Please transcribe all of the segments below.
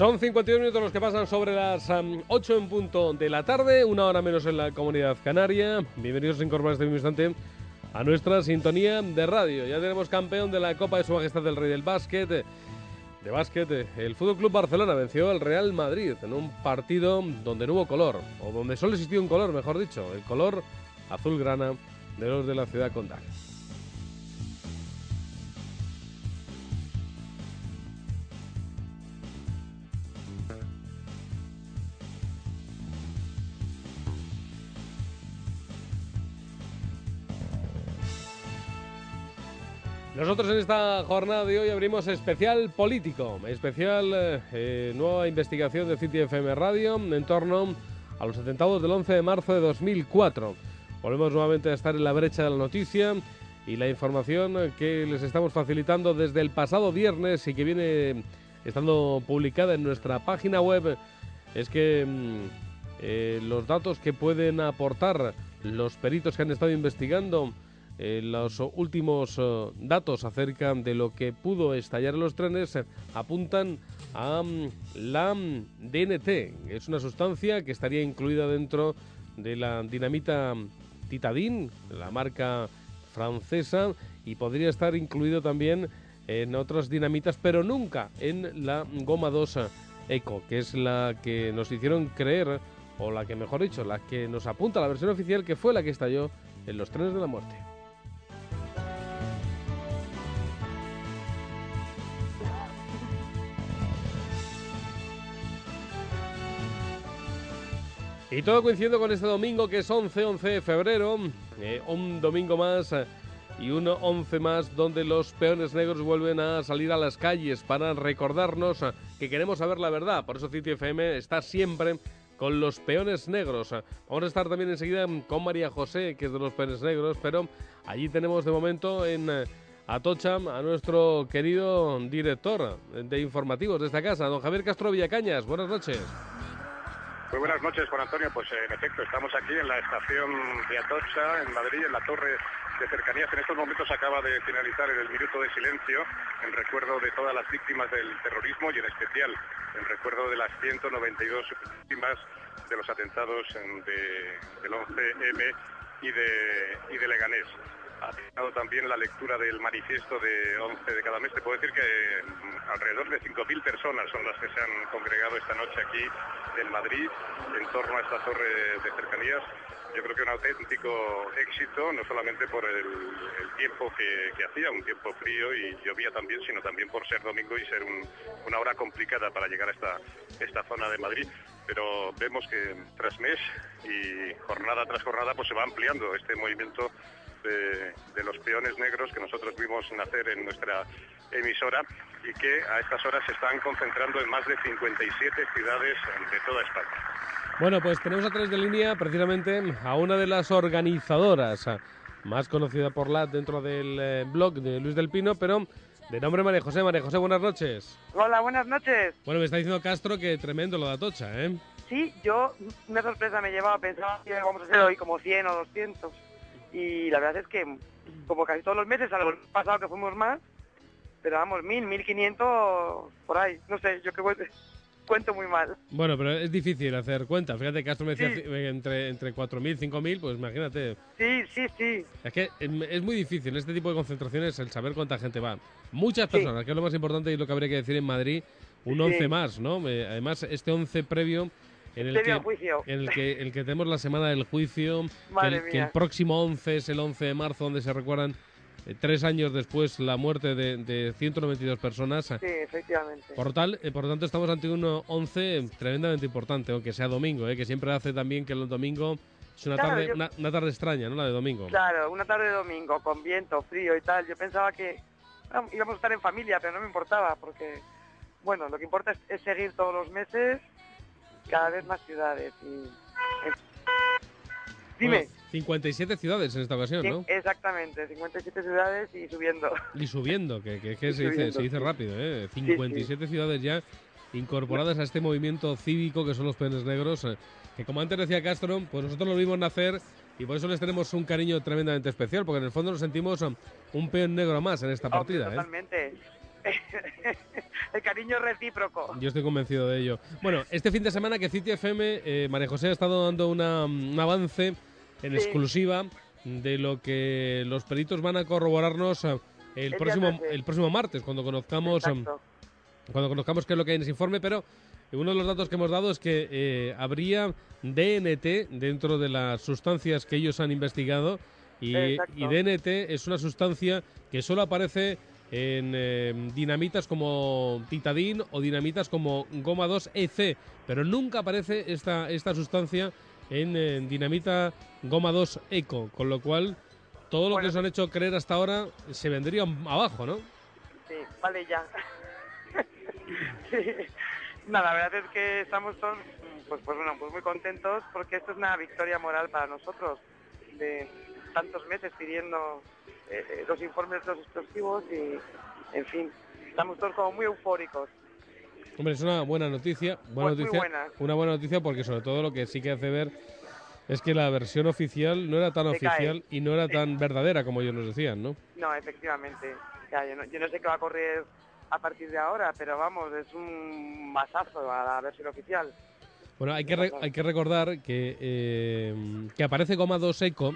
Son 52 minutos los que pasan sobre las 8 en punto de la tarde, una hora menos en la comunidad canaria. Bienvenidos a incorporar este mismo instante a nuestra sintonía de radio. Ya tenemos campeón de la Copa de Su Majestad del Rey del Básquet. De básquet, el Fútbol Club Barcelona venció al Real Madrid en un partido donde no hubo color, o donde solo existió un color, mejor dicho, el color azul-grana de los de la ciudad condal. Nosotros en esta jornada de hoy abrimos especial político, especial eh, nueva investigación de City FM Radio en torno a los atentados del 11 de marzo de 2004. Volvemos nuevamente a estar en la brecha de la noticia y la información que les estamos facilitando desde el pasado viernes y que viene estando publicada en nuestra página web es que mm, eh, los datos que pueden aportar los peritos que han estado investigando eh, los últimos eh, datos acerca de lo que pudo estallar en los trenes apuntan a mm, la DNT. Es una sustancia que estaría incluida dentro de la dinamita Titadin, la marca francesa, y podría estar incluido también en otras dinamitas, pero nunca en la goma 2 Eco, que es la que nos hicieron creer, o la que mejor dicho, la que nos apunta la versión oficial, que fue la que estalló en los trenes de la muerte. Y todo coincidiendo con este domingo que es 11-11 de febrero, eh, un domingo más eh, y un 11 más donde los peones negros vuelven a salir a las calles para recordarnos eh, que queremos saber la verdad. Por eso City FM está siempre con los peones negros. Vamos a estar también enseguida con María José, que es de los peones negros, pero allí tenemos de momento en Atocha a nuestro querido director de informativos de esta casa, don Javier Castro Villacañas. Buenas noches. Muy buenas noches, Juan Antonio. Pues en efecto, estamos aquí en la estación de Atocha, en Madrid, en la torre de cercanías. En estos momentos acaba de finalizar el minuto de silencio en recuerdo de todas las víctimas del terrorismo y en especial en recuerdo de las 192 víctimas de los atentados del 11M y de, y de Leganés ha terminado también la lectura del manifiesto de 11 de cada mes. Te puedo decir que mm, alrededor de 5.000 personas son las que se han congregado esta noche aquí en Madrid, en torno a esta torre de cercanías. Yo creo que un auténtico éxito, no solamente por el, tiempo que, hacía, un tiempo frío y llovía también, sino también por ser domingo y ser una hora complicada para llegar a esta, esta zona de Madrid. Pero vemos que tras mes y jornada tras jornada pues se va ampliando este movimiento de, los peones negros que nosotros vimos nacer en nuestra emisora y que a estas horas se están concentrando en más de 57 ciudades de toda España. Bueno, pues tenemos a través de línea precisamente a una de las organizadoras más conocida por la dentro del eh, blog de Luis del Pino, pero de nombre María José. María José, buenas noches. Hola, buenas noches. Bueno, me está diciendo Castro que tremendo lo de Atocha, ¿eh? Sí, yo una sorpresa me llevaba, pensaba que íbamos a hacer hoy como 100 o 200 y la verdad es que como casi todos los meses, algo pasado que fuimos más, pero vamos, mil, mil quinientos por ahí, no sé, yo que cuento muy mal. Bueno, pero es difícil hacer cuentas. Fíjate, Castro me decía entre, entre 4.000, 5.000, pues imagínate. Sí, sí, sí. Es que es muy difícil en este tipo de concentraciones el saber cuánta gente va. Muchas personas, que es lo más importante y lo que habría que decir en Madrid, un 11 más, ¿no? Además, este 11 previo en el, que, en el que el que tenemos la semana del juicio, que el, próximo 11 es el 11 de marzo, donde se recuerdan eh, tres años después la muerte de, de 192 personas. Sí, efectivamente. Por, tal, eh, por lo tanto, estamos ante un 11 tremendamente importante, aunque sea domingo, eh, que siempre hace también que el domingo es una, tarde, una, tarde extraña, ¿no? La de domingo. Claro, una tarde de domingo, con viento, frío y tal. Yo pensaba que íbamos a estar en familia, pero no me importaba, porque, bueno, lo que importa es seguir todos los meses cada vez más ciudades. Y... Dime. 57 ciudades en esta ocasión, ¿no? Exactamente, 57 ciudades y subiendo. Y subiendo, que, que, se, dice, se dice rápido, ¿eh? 57 ciudades ya incorporadas a este movimiento cívico que son los peones negros, eh, que como antes decía Castro, pues nosotros lo vimos nacer y por eso les tenemos un cariño tremendamente especial, porque en el fondo nos sentimos um, un peón negro más en esta partida. totalmente. el cariño recíproco. Yo estoy convencido de ello. Bueno, este fin de semana que City FM, eh, María José ha estado dando una, un avance en exclusiva de lo que los peritos van a corroborarnos eh, el, próximo, el próximo martes, cuando conozcamos, eh, cuando conozcamos qué es lo que hay en ese informe, pero uno de los datos que hemos dado es que habría DNT dentro de las sustancias que ellos han investigado y, y DNT es una sustancia que solo aparece en eh, dinamitas como Titadin o dinamitas como Goma 2 EC, pero nunca aparece esta, esta sustancia en, dinamita Goma 2 Eco, con lo cual todo lo que nos han hecho creer hasta ahora se vendría abajo, ¿no? Sí, vale ya. Nada, la verdad es que estamos todos pues, pues, bueno, pues muy contentos porque esto es una victoria moral para nosotros de tantos meses pidiendo eh, los informes de los explosivos y, en fin, estamos todos como muy eufóricos. Hombre, es una buena noticia, buena pues noticia una buena noticia porque sobre todo lo que sí que hace ver es que la versión oficial no era tan oficial y no era tan verdadera como ellos nos decían, ¿no? No, efectivamente. yo, no, yo no sé qué va a correr a partir de ahora, pero vamos, es un masazo a la versión oficial. Bueno, hay que, hay que recordar que, eh, que aparece Goma 2 Eco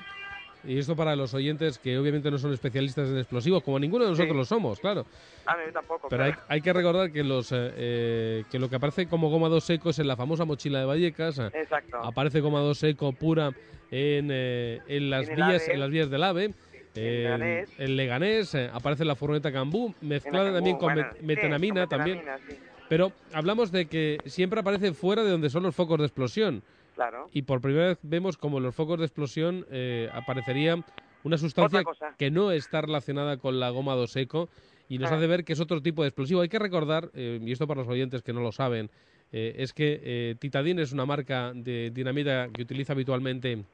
y esto para los oyentes que obviamente no son especialistas en explosivos, como ninguno de nosotros lo somos, claro. A mí tampoco. Pero, Hay, que recordar que los eh, eh, que lo que aparece como goma 2 seco es en la famosa mochila de Vallecas. Exacto. Aparece goma 2 seco pura en, eh, en las vías en las vías del AVE. En el Leganés, aparece la furgoneta Cambú, mezclada también con metanamina, también. Pero hablamos de que siempre aparece fuera de donde son los focos de explosión. Y por primera vez vemos como en los focos de explosión eh, aparecería una sustancia que no está relacionada con la goma 2 eco y nos ah. hace ver que es otro tipo de explosivo. Hay que recordar, eh, y esto para los oyentes que no lo saben, eh, es que Titadin es una marca de dinamita que utiliza habitualmente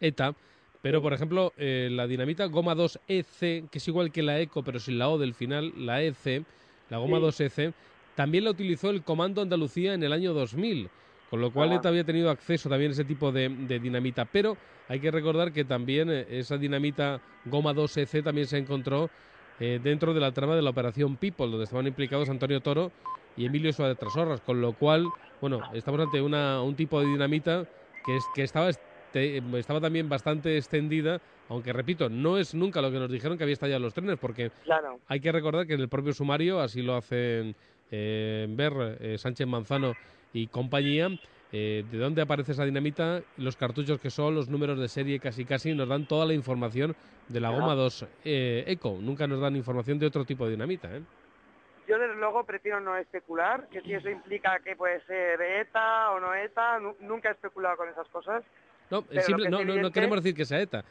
ETA, pero por ejemplo la dinamita goma 2 EC, que es igual que la ECO pero sin la O del final, la EC, la goma 2 EC, también la utilizó el Comando Andalucía en el año 2000. Con lo cual ETA había tenido acceso también a ese tipo de, dinamita. Pero hay que recordar que también eh, esa dinamita Goma 2EC también se encontró eh, dentro de la trama de la operación People, donde estaban implicados Antonio Toro y Emilio Suárez Trasorras. Con lo cual, bueno, estamos ante una, un tipo de dinamita que, es, que estaba, este, estaba también bastante extendida. Aunque repito, no es nunca lo que nos dijeron que había estallado los trenes, porque hay que recordar que en el propio sumario, así lo hacen eh, ver Sánchez Manzano y compañía. Eh, de dónde aparece esa dinamita, los cartuchos que son, los números de serie casi casi, nos dan toda la información de la goma 2 eh, Eco. Nunca nos dan información de otro tipo de dinamita. ¿eh? Yo desde luego prefiero no especular, que si eso implica que puede ser ETA o no ETA, nunca he especulado con esas cosas. No, no, queremos decir que sea ETA.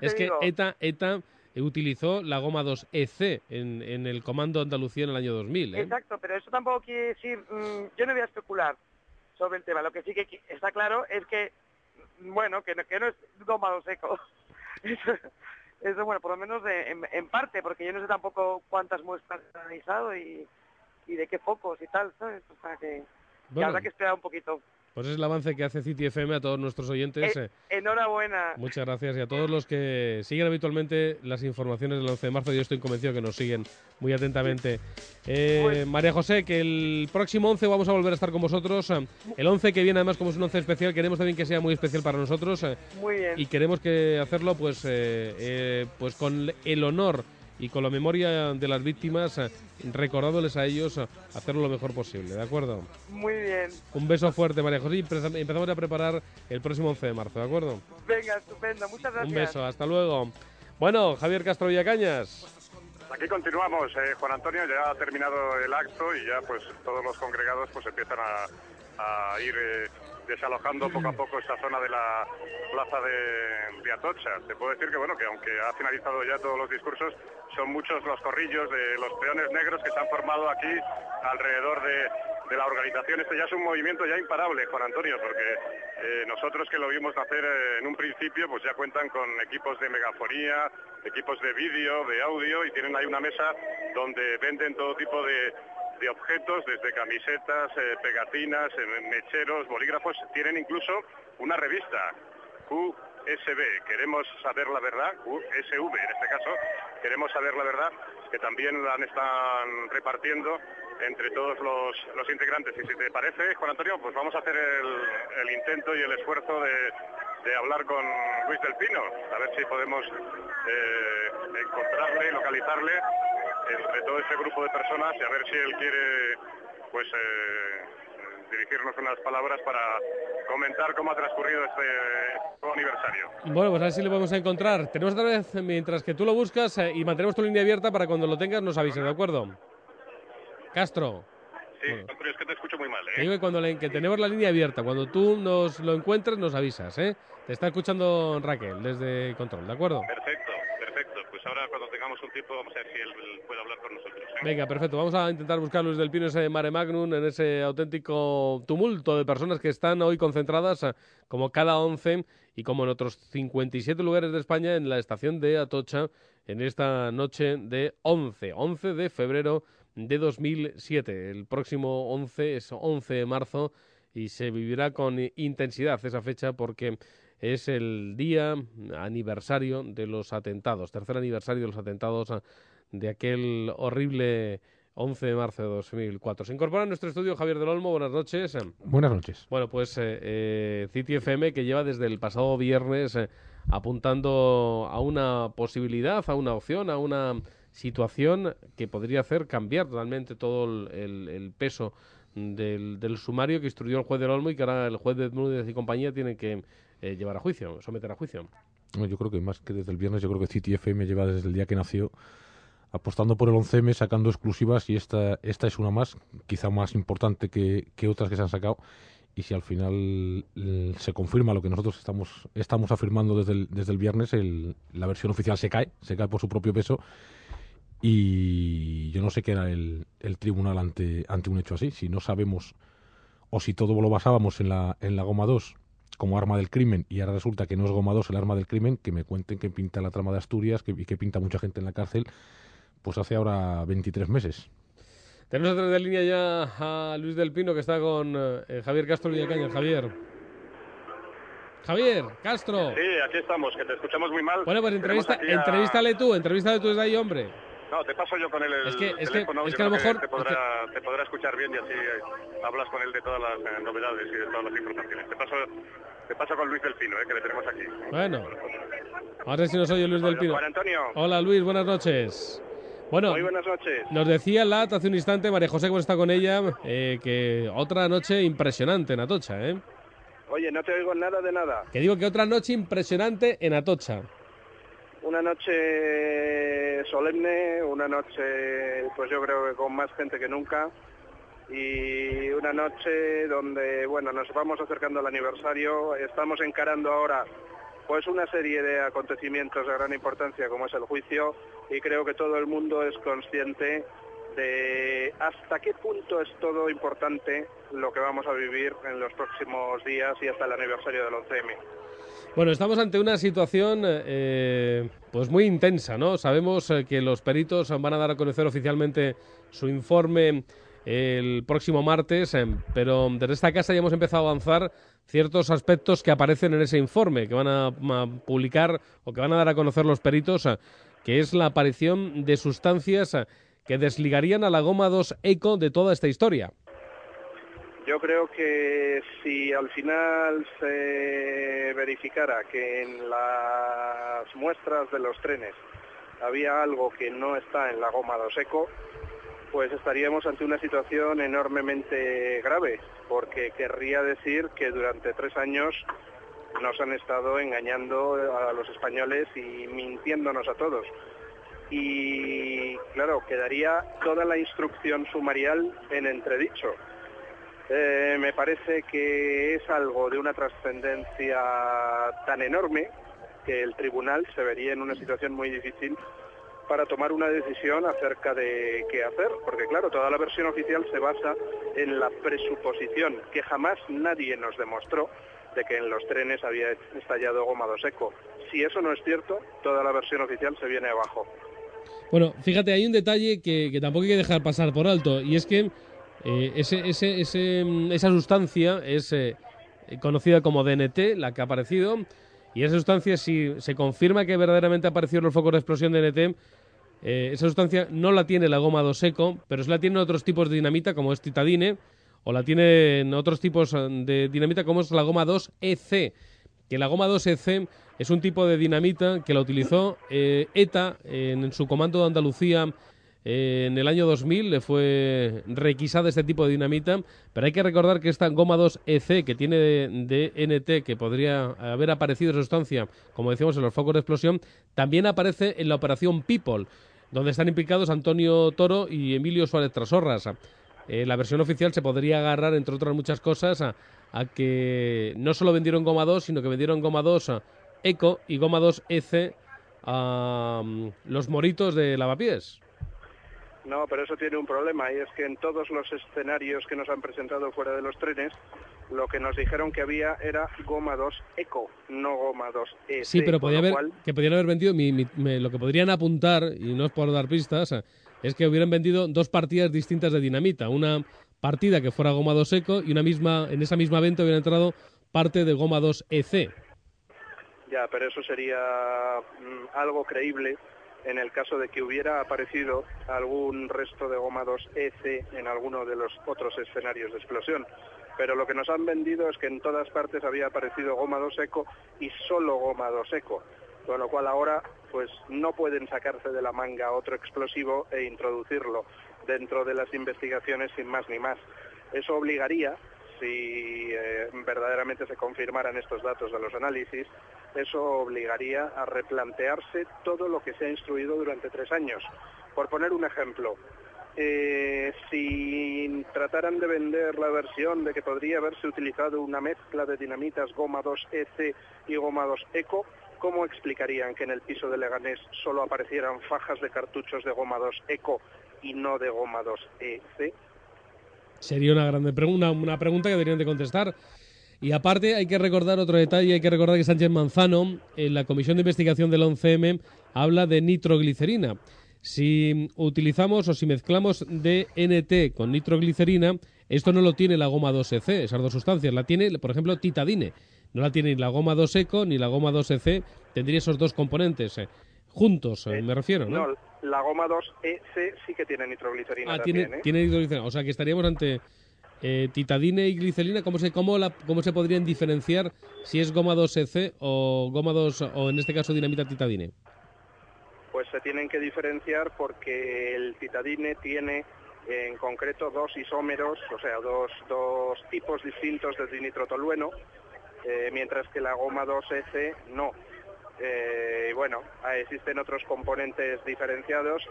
es que ETA, ETA utilizó la goma 2 EC en, en, el Comando Andalucía en el año 2000. ¿eh? Exacto, pero eso tampoco quiere decir, mm, yo no voy a especular sobre el tema. Lo que sí que está claro es que, bueno, que no, que no es goma 2 eco. eso, bueno, por lo menos en, parte, porque yo no sé tampoco cuántas muestras han analizado y, y de qué focos y tal, ¿sabes? O sea que, que habrá que esperar un poquito. Pues es el avance que hace City FM a todos nuestros oyentes. Eh, enhorabuena. Muchas gracias y a todos los que siguen habitualmente las informaciones del 11 de marzo. Yo estoy convencido que nos siguen muy atentamente. Eh, pues- María José, que el próximo 11 vamos a volver a estar con vosotros. El 11 que viene además como es un 11 especial, queremos también que sea muy especial para nosotros. Eh, muy bien. Y queremos que hacerlo pues, pues con el honor y con la memoria de las víctimas, eh, recordándoles a ellos eh, hacerlo lo mejor posible, ¿de acuerdo? Muy bien. Un beso fuerte, María José, y empezamos a preparar el próximo 11 de marzo, ¿de acuerdo? Venga, estupendo, muchas gracias. Un beso, hasta luego. Bueno, Javier Castro Villacañas. Aquí continuamos, eh, Juan Antonio, ya ha terminado el acto y ya pues todos los congregados pues empiezan a, ir desalojando poco a poco esta zona de la plaza de, de, Atocha. Te puedo decir que bueno que aunque ha finalizado ya todos los discursos, son muchos los corrillos de los peones negros que se han formado aquí alrededor de, la organización. Este ya es un movimiento ya imparable, Juan Antonio, porque eh, nosotros que lo vimos hacer eh, en un principio, pues ya cuentan con equipos de megafonía, equipos de vídeo, de audio, y tienen ahí una mesa donde venden todo tipo de, de objetos, desde camisetas, eh, pegatinas, mecheros, bolígrafos, tienen incluso una revista, Q USB. Queremos saber la verdad, USV en este caso, queremos saber la verdad, que también la están repartiendo entre todos los, integrantes. Y si te parece, Juan Antonio, pues vamos a hacer el, intento y el esfuerzo de, hablar con Luis del Pino, a ver si podemos eh, encontrarle, localizarle entre todo ese grupo de personas y a ver si él quiere pues eh, dirigirnos unas palabras para comentar cómo ha transcurrido este aniversario. Bueno, pues a ver si le podemos encontrar. Tenemos otra vez, mientras que tú lo buscas eh, y mantenemos tu línea abierta para cuando lo tengas nos avises, ¿de acuerdo? Castro. Sí, pero es que te escucho muy mal, ¿eh? digo que cuando que tenemos la línea abierta, cuando tú nos lo encuentres nos avisas, ¿eh? Te está escuchando Raquel desde Control, ¿de acuerdo? Perfecto. Pues ahora cuando tengamos un tiempo vamos a ver si él puede hablar con nosotros. ¿eh? Venga, perfecto. Vamos a intentar buscar Luis del Pino ese mare magnum, en ese auténtico tumulto de personas que están hoy concentradas eh, como cada once y como en otros 57 lugares de España en la estación de Atocha en esta noche de 11, 11 de febrero de 2007. El próximo 11 es 11 de marzo y se vivirá con intensidad esa fecha porque es el día aniversario de los atentados, tercer aniversario de los atentados de aquel horrible 11 de marzo de 2004. Se incorpora en nuestro estudio Javier del Olmo. Buenas noches. Buenas noches. Bueno, pues eh, eh City FM que lleva desde el pasado viernes eh, apuntando a una posibilidad, a una opción, a una situación que podría hacer cambiar totalmente todo el, peso del, sumario que instruyó el juez del Olmo y que ahora el juez de Bermúdez y compañía tiene que eh, llevar a juicio, someter a juicio. Yo creo que más que desde el viernes, yo creo que City FM lleva desde el día que nació apostando por el 11M, sacando exclusivas y esta, esta es una más, quizá más importante que, que otras que se han sacado. Y si al final se confirma lo que nosotros estamos, estamos afirmando desde el, desde el viernes, el, la versión oficial se cae, se cae por su propio peso y yo no sé qué era el, tribunal ante, ante un hecho así. Si no sabemos, o si todo lo basábamos en la, en la goma 2 como arma del crimen, y ahora resulta que no es goma 2 el arma del crimen, que me cuenten que pinta la trama de Asturias que, y que pinta mucha gente en la cárcel, pues hace ahora 23 meses. Tenemos otra de línea ya a Luis del Pino, que está con eh, Javier Castro Villacaña. Javier. Javier, Castro. Sí, aquí estamos, que te escuchamos muy mal. Bueno, pues entrevista, entrevístale tú, entrevístale tú desde ahí, hombre. No, te paso yo con él el es que, es. Que, es que a lo mejor... Te podrá, te podrá, escuchar bien y así eh, hablas con él de todas las eh, novedades y de todas las informaciones. Te paso, te paso con Luis del Pino, eh, que le tenemos aquí. Bueno. A ver si nos oye Luis del Pino. Juan Antonio. Hola Luis, buenas noches. Bueno, Muy buenas noches. Nos decía Lat hace un instante, María José, que está con ella, eh, que otra noche impresionante en Atocha, ¿eh? Oye, no te oigo nada de nada. Que digo que otra noche impresionante en Atocha una noche solemne, una noche pues yo creo que con más gente que nunca y una noche donde bueno nos vamos acercando al aniversario, estamos encarando ahora pues una serie de acontecimientos de gran importancia como es el juicio y creo que todo el mundo es consciente de hasta qué punto es todo importante lo que vamos a vivir en los próximos días y hasta el aniversario del 11M. Bueno, estamos ante una situación eh, pues muy intensa, ¿no? Sabemos eh, que los peritos van a dar a conocer oficialmente su informe el próximo martes, eh, pero desde esta casa ya hemos empezado a avanzar ciertos aspectos que aparecen en ese informe, que van a, publicar o que van a dar a conocer los peritos, que es la aparición de sustancias que desligarían a la goma 2 eco de toda esta historia. Yo creo que si al final se verificara que en las muestras de los trenes había algo que no está en la goma de seco, pues estaríamos ante una situación enormemente grave, porque querría decir que durante tres años nos han estado engañando a los españoles y mintiéndonos a todos. Y claro, quedaría toda la instrucción sumarial en entredicho eh, me parece que es algo de una trascendencia tan enorme que el tribunal se vería en una situación muy difícil para tomar una decisión acerca de qué hacer, porque claro, toda la versión oficial se basa en la presuposición que jamás nadie nos demostró de que en los trenes había estallado gomado seco. Si eso no es cierto, toda la versión oficial se viene abajo. Bueno, fíjate, hay un detalle que, que tampoco hay que dejar pasar por alto, y es que eh, mm, esa sustancia es eh, conocida como DNT, la que ha aparecido, Y esa sustancia, si se confirma que verdaderamente aparecieron los focos de explosión de NT, eh, esa sustancia no la tiene la goma 2 seco, pero sí la tienen otros tipos de dinamita, como es titadine, o la tienen otros tipos de dinamita, como es la goma 2 EC. Que la goma 2 EC es un tipo de dinamita que la utilizó ETA en, su comando de Andalucía en el año 2000 le fue requisada este tipo de dinamita, pero hay que recordar que esta goma 2 EC que tiene de, NT, que podría haber aparecido esa sustancia, como decíamos, en los focos de explosión, también aparece en la operación People donde están implicados Antonio Toro y Emilio Suárez Trasorras. Eh, la versión oficial se podría agarrar, entre otras muchas cosas, a, que no solo vendieron Goma 2, sino que vendieron Goma 2 Eco y Goma 2 EC a mm, los moritos de lavapiés. No, pero eso tiene un problema y es que en todos los escenarios que nos han presentado fuera de los trenes, lo que nos dijeron que había era goma 2 eco, no goma 2 EC. Sí, pero podía haber, que podrían haber vendido, lo que podrían apuntar, y no es por dar pistas, es que hubieran vendido dos partidas distintas de dinamita. Una partida que fuera goma 2 eco y una misma, en esa misma venta hubiera entrado parte de goma 2 EC. Ya, pero eso sería mm, algo creíble en el caso de que hubiera aparecido algún resto de goma 2 EC en alguno de los otros escenarios de explosión. Pero lo que nos han vendido es que en todas partes había aparecido goma 2 eco y solo goma 2 eco, con lo cual ahora pues no pueden sacarse de la manga otro explosivo e introducirlo dentro de las investigaciones sin más ni más. Eso obligaría si eh, verdaderamente se confirmaran estos datos de los análisis, eso obligaría a replantearse todo lo que se ha instruido durante tres años. Por poner un ejemplo, eh, si trataran de vender la versión de que podría haberse utilizado una mezcla de dinamitas goma 2 EC y goma 2 ECO, ¿cómo explicarían que en el piso de Leganés solo aparecieran fajas de cartuchos de goma 2 ECO y no de goma 2 EC? Sería una grande pregunta, una pregunta que deberían de contestar. Y aparte hay que recordar otro detalle, hay que recordar que Sánchez Manzano en la Comisión de Investigación del 11M habla de nitroglicerina. Si utilizamos o si mezclamos DNT con nitroglicerina, esto no lo tiene la goma 2EC, esas dos sustancias. La tiene, por ejemplo, titadine. No la tiene ni la goma 2ECO ni la goma 2EC. Tendría esos dos componentes. Juntos, eh, me refiero, ¿no? No, la goma 2EC sí que tiene nitroglicerina. Ah, tiene, ¿eh? tiene nitroglicerina. O sea que estaríamos ante eh, titadine y glicerina. ¿Cómo se, cómo, la, ¿Cómo se podrían diferenciar si es goma 2EC o goma 2 o en este caso dinamita titadine? Pues se tienen que diferenciar porque el titadine tiene en concreto dos isómeros, o sea, dos, dos tipos distintos de dinitrotolueno, eh, mientras que la goma 2EC no. Eh, y bueno, existen otros componentes diferenciados,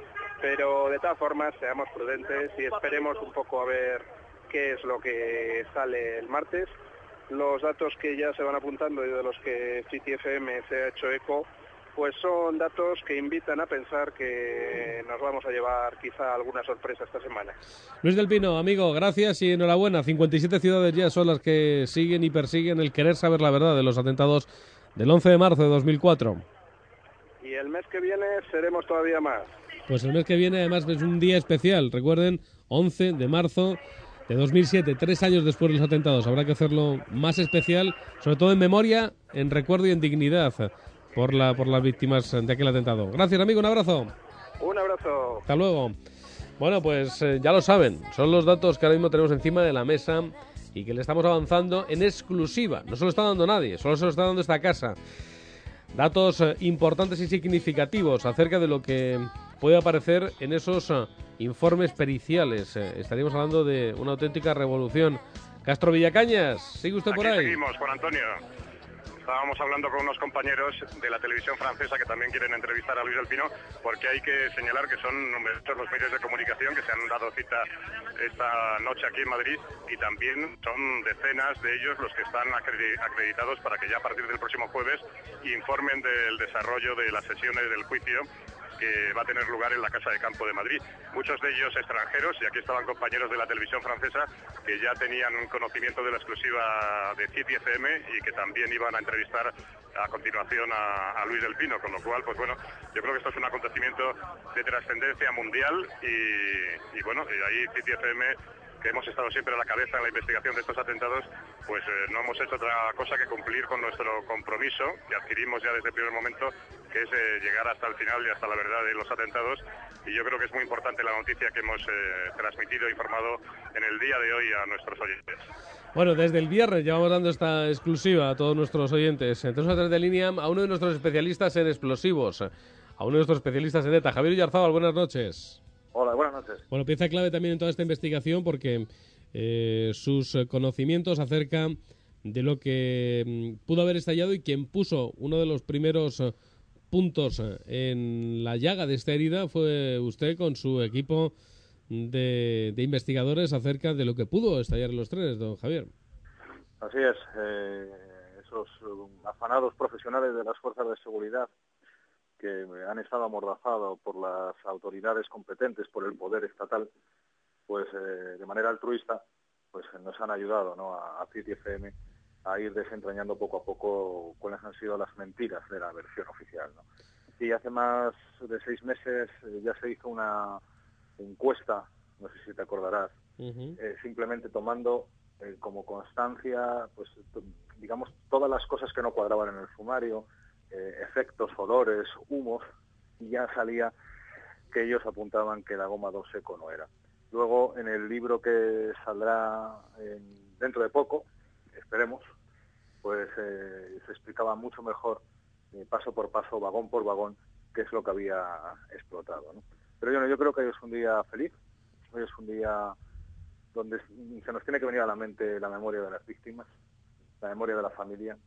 pero de todas formas seamos prudentes y esperemos un poco a ver qué es lo que sale el martes. Los datos que ya se van apuntando y de los que CityFM se ha hecho eco, pues son datos que invitan a pensar que nos vamos a llevar quizá alguna sorpresa esta semana. Luis del Pino, amigo, gracias y enhorabuena. 57 ciudades ya son las que siguen y persiguen el querer saber la verdad de los atentados del 11 de marzo de 2004. Y el mes que viene seremos todavía más. Pues el mes que viene además es un día especial, recuerden, 11 de marzo de 2007, tres años después de los atentados. Habrá que hacerlo más especial, sobre todo en memoria, en recuerdo y en dignidad por, la, por las víctimas de aquel atentado. Gracias, amigo, un abrazo. Un abrazo. Hasta luego. Bueno, pues eh, ya lo saben, son los datos que ahora mismo tenemos encima de la mesa y que le estamos avanzando en exclusiva. No se lo está dando nadie, solo se lo está dando esta casa. Datos eh, importantes y significativos acerca de lo que puede aparecer en esos eh, informes periciales. Eh, estaríamos hablando de una auténtica revolución. Castro Villacañas, ¿sigue usted por ahí? Seguimos, Juan Antonio. Estábamos hablando con unos compañeros de la televisión francesa que también quieren entrevistar a Luis del Pino, porque hay que señalar que son numerosos los medios de comunicación que se han dado cita esta noche aquí en Madrid y también son decenas de ellos los que están acreditados para que ya a partir del próximo jueves informen del desarrollo de las sesiones del juicio que va a tener lugar en la Casa de Campo de Madrid. Muchos de ellos extranjeros, y aquí estaban compañeros de la televisión francesa que ya tenían un conocimiento de la exclusiva de City FM y que también iban a entrevistar a continuación a, Luis del Pino, con lo cual, pues bueno, yo creo que esto es un acontecimiento de trascendencia mundial y, y bueno, y ahí City FM que hemos estado siempre a la cabeza en la investigación de estos atentados, pues eh, no hemos hecho otra cosa que cumplir con nuestro compromiso que adquirimos ya desde el primer momento, que es eh, llegar hasta el final y hasta la verdad de los atentados. Y yo creo que es muy importante la noticia que hemos eh, transmitido e informado en el día de hoy a nuestros oyentes. Bueno, desde el viernes llevamos dando esta exclusiva a todos nuestros oyentes. Entonces, a de línea a uno de nuestros especialistas en explosivos, a uno de nuestros especialistas en ETA, Javier Villarzábal. Buenas noches. Hola, buenas noches. Bueno, pieza clave también en toda esta investigación porque eh, sus conocimientos acerca de lo que mm, pudo haber estallado y quien puso uno de los primeros eh, puntos eh, en la llaga de esta herida fue usted con su equipo de, investigadores acerca de lo que pudo estallar en los trenes, don Javier. Así es, esos afanados profesionales de las fuerzas de seguridad que han estado amordazados por las autoridades competentes, por el poder estatal, pues eh, de manera altruista, pues nos han ayudado ¿no? a, a FM a ir desentrañando poco a poco cuáles han sido las mentiras de la versión oficial. ¿no? Y hace más de seis meses eh, ya se hizo una encuesta, no sé si te acordarás, eh, simplemente tomando como constancia, pues digamos, todas las cosas que no cuadraban en el sumario, eh, efectos, olores, humos, y ya salía que ellos apuntaban que la goma 2 seco no era. Luego, en el libro que saldrá dentro de poco, esperemos, pues eh, se explicaba mucho mejor, eh, paso por paso, vagón por vagón, qué es lo que había explotado. Pero yo, yo creo que hoy es un día feliz, hoy es un día donde se nos tiene que venir a la mente la memoria de las víctimas, la memoria de la familia,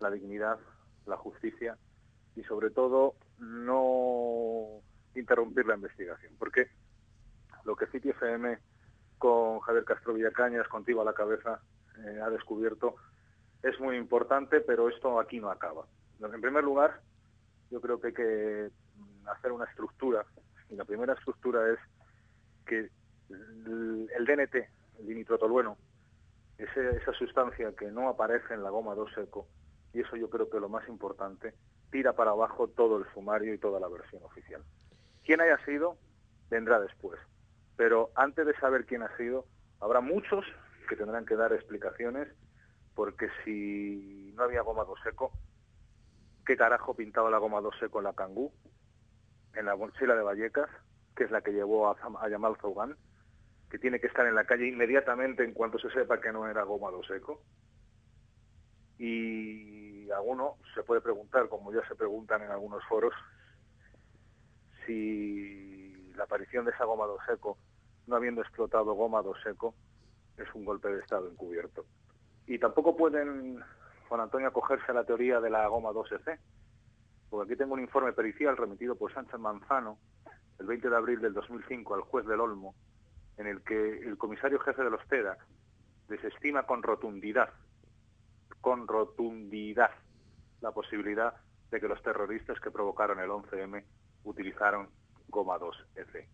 la dignidad, la justicia y sobre todo no interrumpir la investigación. Porque lo que City FM con Javier Castro Villacañas, contigo a la cabeza, eh, ha descubierto es muy importante, pero esto aquí no acaba. En primer lugar, yo creo que hay que hacer una estructura, y la primera estructura es que el DNT, el dinitrotolueno, esa sustancia que no aparece en la goma 2 seco, y eso yo creo que lo más importante, tira para abajo todo el sumario y toda la versión oficial. Quién haya sido, vendrá después. Pero antes de saber quién ha sido, habrá muchos que tendrán que dar explicaciones, porque si no había goma dos seco, ¿qué carajo pintaba la goma dos seco en la Cangú, en la mochila de Vallecas, que es la que llevó a, Yamal que tiene que estar en la calle inmediatamente en cuanto se sepa que no era goma dos seco? y alguno se puede preguntar, como ya se preguntan en algunos foros, si la aparición de esa goma do seco, no habiendo explotado goma do seco, es un golpe de Estado encubierto. Y tampoco pueden, Juan Antonio, acogerse a la teoría de la goma 2EC, porque aquí tengo un informe pericial remitido por Sánchez Manzano el 20 de abril del 2005 al juez del Olmo, en el que el comisario jefe de los TEDAC desestima con rotundidad con rotundidad la posibilidad de que los terroristas que provocaron el 11M utilizaron goma 2F.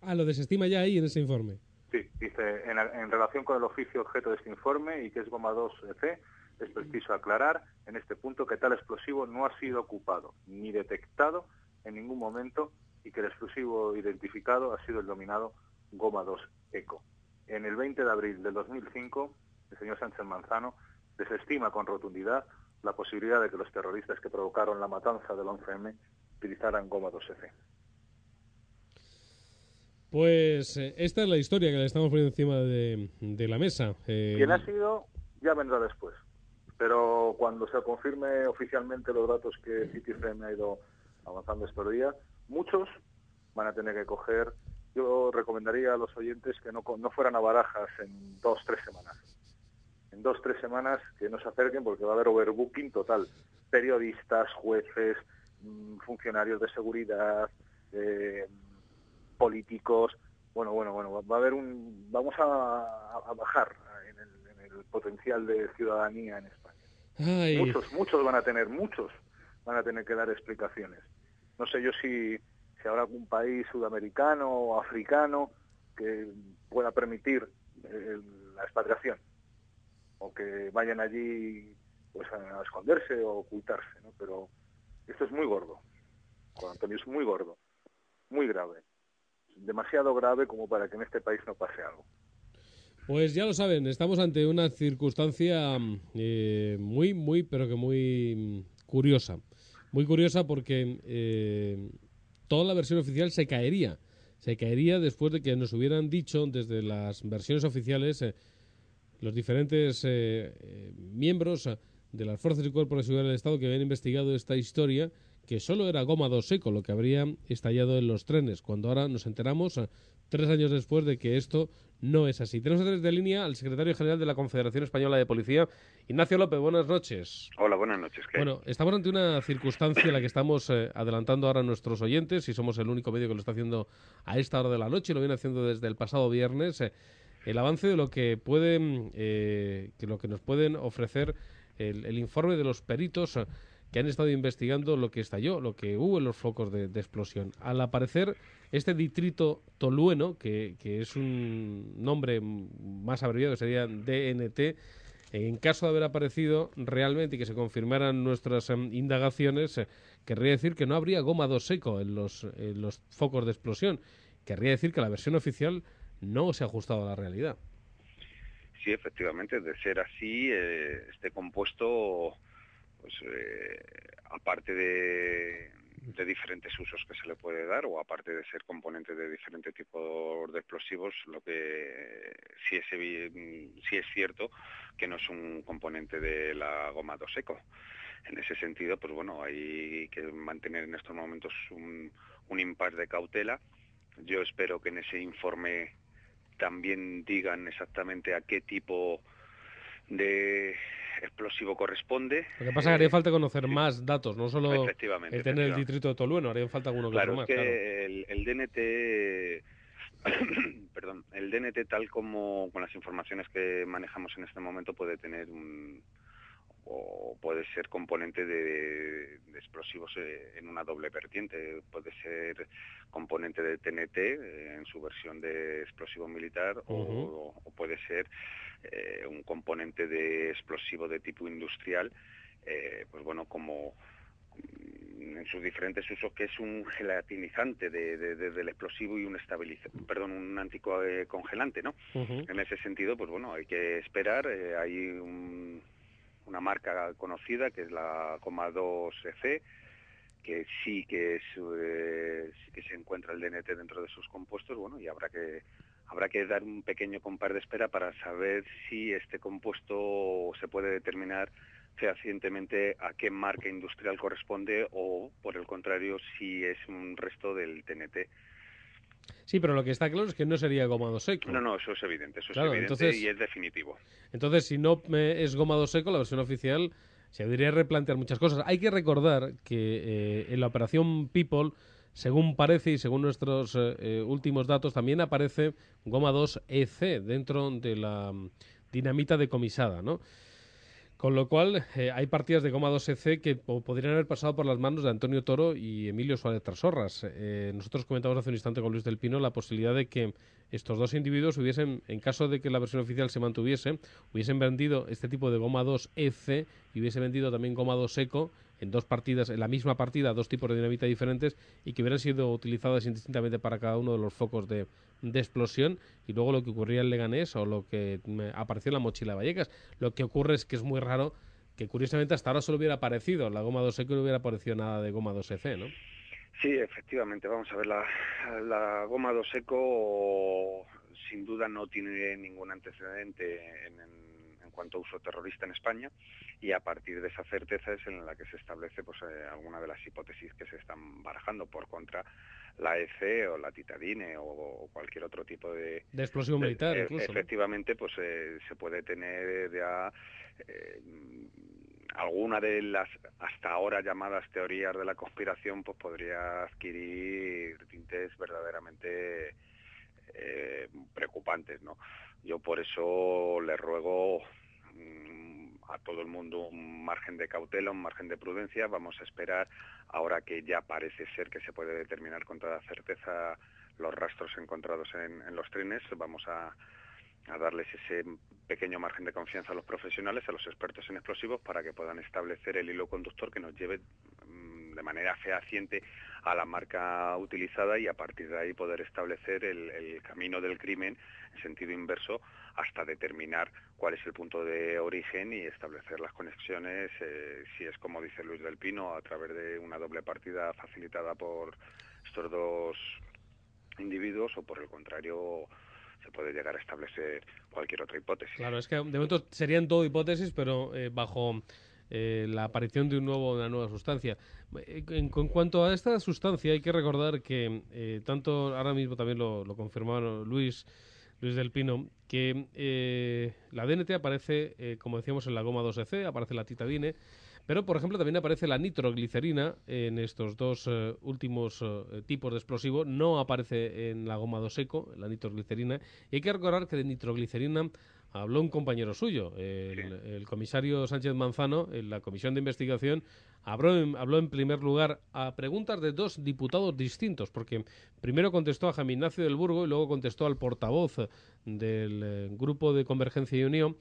Ah, lo desestima ya ahí en ese informe. Sí, dice, en, relación con el oficio objeto de este informe y que es goma 2F, es preciso aclarar en este punto que tal explosivo no ha sido ocupado ni detectado en ningún momento y que el explosivo identificado ha sido el dominado goma 2 ECO. En el 20 de abril del 2005, el señor Sánchez Manzano desestima con rotundidad la posibilidad de que los terroristas que provocaron la matanza del 11M utilizaran goma 2F. Pues eh, esta es la historia que le estamos poniendo encima de, la mesa. Eh... Quien ha sido ya vendrá después. Pero cuando se confirme oficialmente los datos que CityFM ha ido avanzando estos días, muchos van a tener que coger. Yo recomendaría a los oyentes que no, no fueran a barajas en dos, tres semanas en dos, tres semanas que no se acerquen porque va a haber overbooking total. Periodistas, jueces, mm, funcionarios de seguridad, eh, políticos. Bueno, bueno, bueno, va a haber un. Vamos a, bajar en el, potencial de ciudadanía en España. Muchos, muchos van a tener, muchos van a tener que dar explicaciones. No sé yo si, si habrá algún país sudamericano o africano que pueda permitir eh, la expatriación o que vayan allí pues a, esconderse o ocultarse, ¿no? Pero esto es muy gordo, Juan Antonio, es muy gordo, muy grave, demasiado grave como para que en este país no pase algo. Pues ya lo saben, estamos ante una circunstancia eh, muy, muy, pero que muy mm, curiosa. Muy curiosa porque eh, toda la versión oficial se caería. Se caería después de que nos hubieran dicho desde las versiones oficiales eh, los diferentes miembros de las fuerzas y cuerpos de seguridad del Estado que habían investigado esta historia que solo era goma dos seco lo que habría estallado en los trenes, cuando ahora nos enteramos tres años después de que esto no es así. Tenemos desde línea al secretario general de la Confederación Española de Policía, Ignacio López. Buenas noches. Hola, buenas noches. Bueno, estamos ante una circunstancia en la que estamos eh, adelantando ahora a nuestros oyentes, y somos el único medio que lo está haciendo a esta hora de la noche, lo viene haciendo desde el pasado viernes, eh, el avance de lo que pueden, eh, que lo que nos pueden ofrecer el informe de los peritos que han estado investigando lo que estalló, lo que hubo en los focos de, explosión. Al aparecer este distrito tolueno, que, es un nombre más abreviado, que sería DNT, en caso de haber aparecido realmente y que se confirmaran nuestras em, indagaciones, eh, querría decir que no habría goma dos seco en los, los focos de explosión. Querría decir que la versión oficial no se ha ajustado a la realidad. Sí, efectivamente, de ser así, eh, este compuesto pues eh, aparte de, diferentes usos que se le puede dar o aparte de ser componente de diferentes tipos de explosivos, lo que sí es, es cierto que no es un componente de la goma dos seco. En ese sentido, pues bueno, hay que mantener en estos momentos un, un impasse de cautela. Yo espero que en ese informe también digan exactamente a qué tipo de explosivo corresponde. Lo que pasa es que haría falta conocer más datos, no solo tener el distrito de Tolueno, haría falta alguno que claro, más. que el, el DNT perdón, el DNT tal como con las informaciones que manejamos en este momento puede tener un o puede ser componente de, explosivos eh, en una doble vertiente. Puede ser componente de TNT eh, en su versión de explosivo militar o, puede ser eh, un componente de explosivo de tipo industrial, pues bueno, como mm, en sus diferentes usos, que es un gelatinizante del explosivo y un estabilizador, perdón, un anticongelante, ¿no? En ese sentido, pues bueno, hay que esperar, hay un una marca conocida que es la Coma 2 EC, que sí que eh, que se encuentra el DNT dentro de sus compuestos, bueno, y habrá que habrá que dar un pequeño compar de espera para saber si este compuesto se puede determinar fehacientemente a qué marca industrial corresponde o, por el contrario, si es un resto del TNT. Sí, pero lo que está claro es que no sería gomado seco. No, no, eso es evidente, eso es evidente y es definitivo. Entonces, si no es gomado seco, la versión oficial se debería replantear muchas cosas. Hay que recordar que eh, en la operación People, según parece y según nuestros eh, eh, últimos datos, también aparece goma 2 EC dentro de la mm, dinamita decomisada, ¿no? Con lo cual, eh, hay partidas de goma 2EC que podrían haber pasado por las manos de Antonio Toro y Emilio Suárez Trasorras. Eh, nosotros comentamos hace un instante con Luis del Pino la posibilidad de que estos dos individuos hubiesen, en caso de que la versión oficial se mantuviese, hubiesen vendido este tipo de goma 2EC y hubiese vendido también goma 2 seco en dos partidas, en la misma partida, dos tipos de dinamita diferentes y que hubieran sido utilizadas indistintamente para cada uno de los focos de, explosión y luego lo que ocurría en Leganés o lo que apareció en la mochila de Vallecas. Lo que ocurre es que es muy raro que curiosamente hasta ahora solo hubiera aparecido la goma 2 seco y no hubiera aparecido nada de goma 2EC, ¿no? Sí, efectivamente, vamos a ver, la, la goma 2 seco sin duda no tiene ningún antecedente en, en, cuanto a uso terrorista en España y a partir de esa certeza es en la que se establece pues eh, alguna de las hipótesis que se están barajando por contra la EC o la titadine o, cualquier otro tipo de... De explosión militar, e, Efectivamente, pues eh, se puede tener ya eh, alguna de las hasta ahora llamadas teorías de la conspiración, pues podría adquirir tintes verdaderamente eh, preocupantes, ¿no? Yo por eso le ruego a todo el mundo un margen de cautela, un margen de prudencia. Vamos a esperar, ahora que ya parece ser que se puede determinar con toda certeza los rastros encontrados en, los trenes, vamos a, darles ese pequeño margen de confianza a los profesionales, a los expertos en explosivos, para que puedan establecer el hilo conductor que nos lleve mm, de manera fehaciente a la marca utilizada y a partir de ahí poder establecer el, camino del crimen en sentido inverso hasta determinar cuál es el punto de origen y establecer las conexiones, eh, si es como dice Luis del Pino, a través de una doble partida facilitada por estos dos individuos o por el contrario se puede llegar a establecer cualquier otra hipótesis. Claro, es que de momento serían todo hipótesis, pero eh, bajo eh, la aparición de un nuevo, una nueva sustancia. Eh, en, cuanto a esta sustancia, hay que recordar que tanto ahora mismo también lo, lo confirmaron Luis, Luis del Pino, que la DNT aparece, como decíamos, en la goma 2EC, aparece la titadine, pero, por ejemplo, también aparece la nitroglicerina en estos dos eh, últimos eh, tipos de explosivo. No aparece en la goma 2 seco, la nitroglicerina. Y hay que recordar que de nitroglicerina habló un compañero suyo, el, comisario Sánchez Manzano, en la comisión de investigación, habló en, habló en, primer lugar a preguntas de dos diputados distintos, porque primero contestó a Jaime Ignacio del Burgo y luego contestó al portavoz del eh, grupo de Convergencia y Unión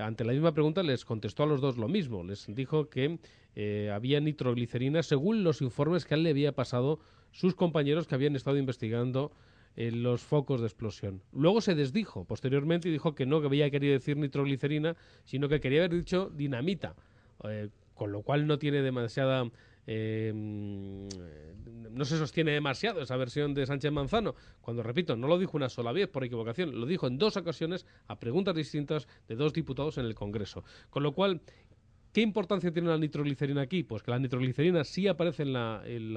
ante la misma pregunta les contestó a los dos lo mismo. Les dijo que eh, había nitroglicerina según los informes que a él le había pasado sus compañeros que habían estado investigando eh, los focos de explosión. Luego se desdijo posteriormente y dijo que no que había querido decir nitroglicerina, sino que quería haber dicho dinamita, eh, con lo cual no tiene demasiada eh, no se sostiene demasiado esa versión de Sánchez Manzano, cuando, repito, no lo dijo una sola vez por equivocación, lo dijo en dos ocasiones a preguntas distintas de dos diputados en el Congreso. Con lo cual, ¿qué importancia tiene la nitroglicerina aquí? Pues que la nitroglicerina sí aparece en, la, en,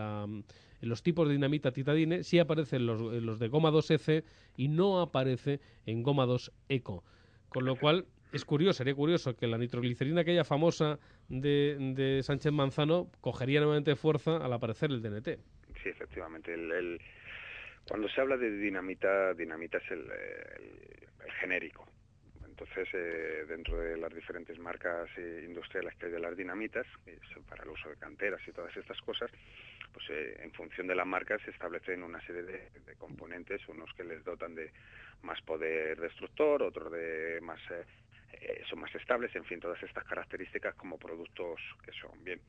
los tipos de dinamita titadine, sí aparece en los, en los de goma 2EC y no aparece en goma 2 ECO. Con lo cual, es curioso, sería curioso que la nitroglicerina aquella famosa de, Sánchez Manzano cogería nuevamente fuerza al aparecer el DNT. Sí, efectivamente. El, cuando se habla de dinamita, dinamita es el, genérico. Entonces, eh, dentro de las diferentes marcas eh, industriales que hay de las dinamitas, para el uso de canteras y todas estas cosas, pues eh, en función de la marca se establecen una serie de, componentes, unos que les dotan de más poder destructor, otros de más son más estables, en fin, todas estas características como productos que son bien.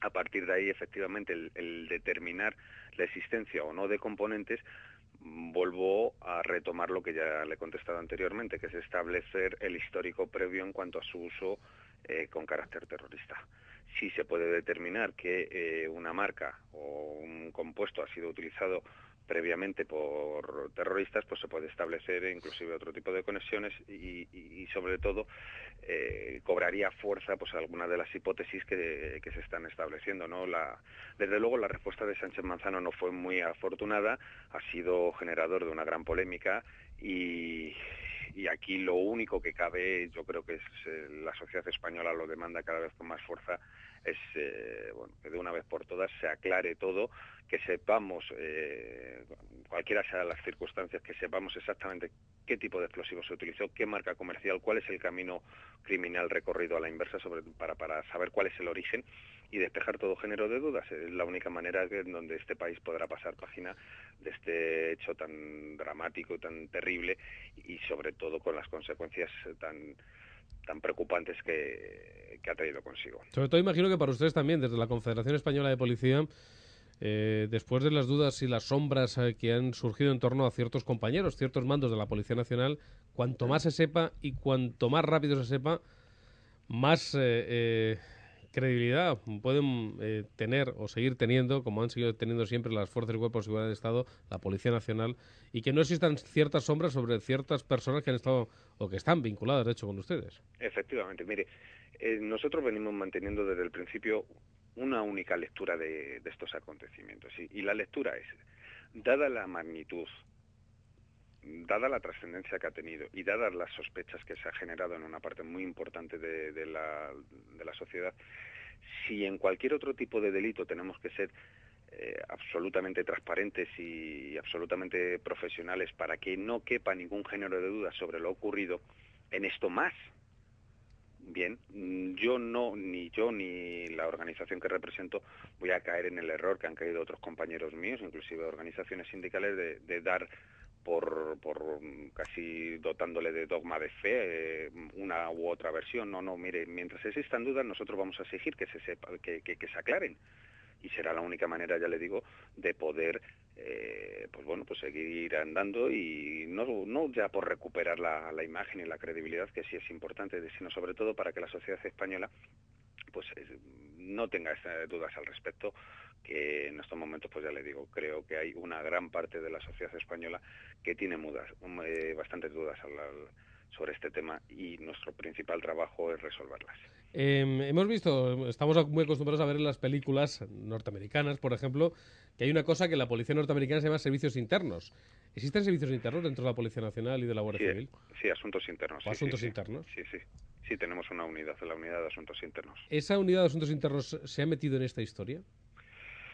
A partir de ahí, efectivamente, el, determinar la existencia o no de componentes vuelvo a retomar lo que ya le he contestado anteriormente, que es establecer el histórico previo en cuanto a su uso eh, con carácter terrorista. Si se puede determinar que eh, una marca o un compuesto ha sido utilizado previamente por terroristas, pues se puede establecer inclusive otro tipo de conexiones y, sobre todo eh, cobraría fuerza pues algunas de las hipótesis que, se están estableciendo. ¿no? La, desde luego la respuesta de Sánchez Manzano no fue muy afortunada, ha sido generador de una gran polémica y, y aquí lo único que cabe, yo creo que es eh, la sociedad española lo demanda cada vez con más fuerza, es eh, bueno, que de una vez por todas se aclare todo, que sepamos, eh, cualquiera sean las circunstancias, que sepamos exactamente qué tipo de explosivo se utilizó, qué marca comercial, cuál es el camino criminal recorrido a la inversa para, para saber cuál es el origen y despejar todo género de dudas. Es la única manera en donde este país podrá pasar página de este hecho tan dramático, tan terrible y sobre todo con las consecuencias tan tan preocupantes que, ha traído consigo. Sobre todo imagino que para ustedes también, desde la Confederación Española de Policía, eh, después de las dudas y las sombras eh, que han surgido en torno a ciertos compañeros, ciertos mandos de la Policía Nacional, cuanto más se sepa y cuanto más rápido se sepa, más eh, credibilidad pueden eh, tener o seguir teniendo, como han seguido teniendo siempre las fuerzas y cuerpos de seguridad del Estado, la Policía Nacional, y que no existan ciertas sombras sobre ciertas personas que han estado o que están vinculadas, de hecho, con ustedes. Efectivamente, mire, eh, nosotros venimos manteniendo desde el principio una única lectura de, estos acontecimientos, y, la lectura es, dada la magnitud dada la trascendencia que ha tenido y dadas las sospechas que se ha generado en una parte muy importante de, la, sociedad, si en cualquier otro tipo de delito tenemos que ser eh, absolutamente transparentes y absolutamente profesionales para que no quepa ningún género de duda sobre lo ocurrido, en esto más. Bien, yo no, ni yo ni la organización que represento voy a caer en el error que han caído otros compañeros míos, inclusive organizaciones sindicales, de dar por, por casi dotándole de dogma de fe eh, una u otra versión. No, no, mire, mientras existan dudas nosotros vamos a exigir que se, sepa, que, que, se aclaren y será la única manera, ya le digo, de poder eh, pues bueno, pues seguir andando y no, no ya por recuperar la, la, imagen y la credibilidad, que sí es importante, sino sobre todo para que la sociedad española pues no tenga dudas al respecto, que en estos momentos, pues ya le digo, creo que hay una gran parte de la sociedad española que tiene mudas, eh, bastantes dudas al, sobre este tema y nuestro principal trabajo es resolverlas. Em, hemos visto, estamos muy acostumbrados a ver en las películas norteamericanas, por ejemplo, que hay una cosa que la policía norteamericana se llama servicios internos. ¿Existen servicios internos dentro de la Policía Nacional y de la Guardia Civil? Sí, asuntos internos. ¿O asuntos internos? Sí, sí. Sí, tenemos una unidad, la unidad de asuntos internos. ¿Esa unidad de asuntos internos se ha metido en esta historia?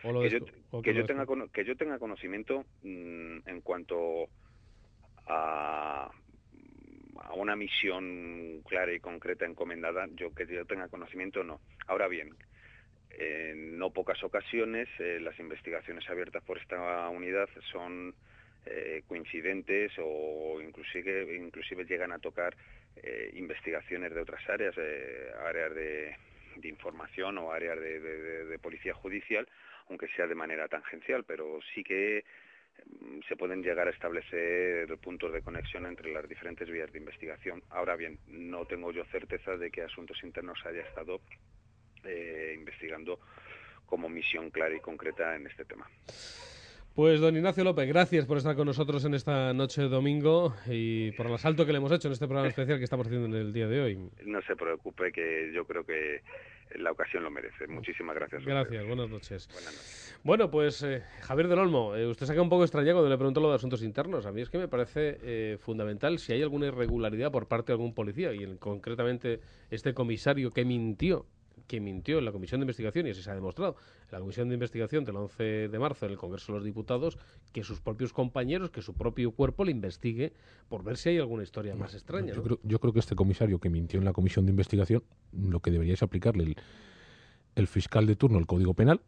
que, yo, que, yo tenga, que yo tenga conocimiento mm, en cuanto a a una misión clara y concreta encomendada, yo que yo tenga conocimiento, no. Ahora bien, en no pocas ocasiones eh, las investigaciones abiertas por esta unidad son eh, coincidentes o inclusive, inclusive llegan a tocar eh, investigaciones de otras áreas, áreas de, información o áreas de policía judicial, aunque sea de manera tangencial, pero sí que Mm, se pueden llegar a establecer puntos de conexión entre las diferentes vías de investigación. Ahora bien, no tengo yo certeza de que Asuntos Internos haya estado eh, investigando como misión clara y concreta en este tema. Pues don Ignacio López, gracias por estar con nosotros en esta noche de domingo y por el asalto que le hemos hecho en este programa especial que estamos haciendo en el día de hoy. No se preocupe que yo creo que la ocasión lo merece. Muchísimas gracias. Gracias, buenas noches. Bueno, pues eh, Javier del Olmo, eh, usted se queda un poco extrañado cuando le preguntó lo de asuntos internos. A mí es que me parece eh, fundamental si hay alguna irregularidad por parte de algún policía y concretamente este comisario que mintió que mintió en la Comisión de Investigación, y así se ha demostrado, en la Comisión de Investigación del 11 de marzo en el Congreso de los Diputados, que sus propios compañeros, que su propio cuerpo le investigue por ver si hay alguna historia más extraña. Yo, creo, que este comisario que mintió en la Comisión de Investigación, lo que debería es aplicarle el, fiscal de turno el Código Penal,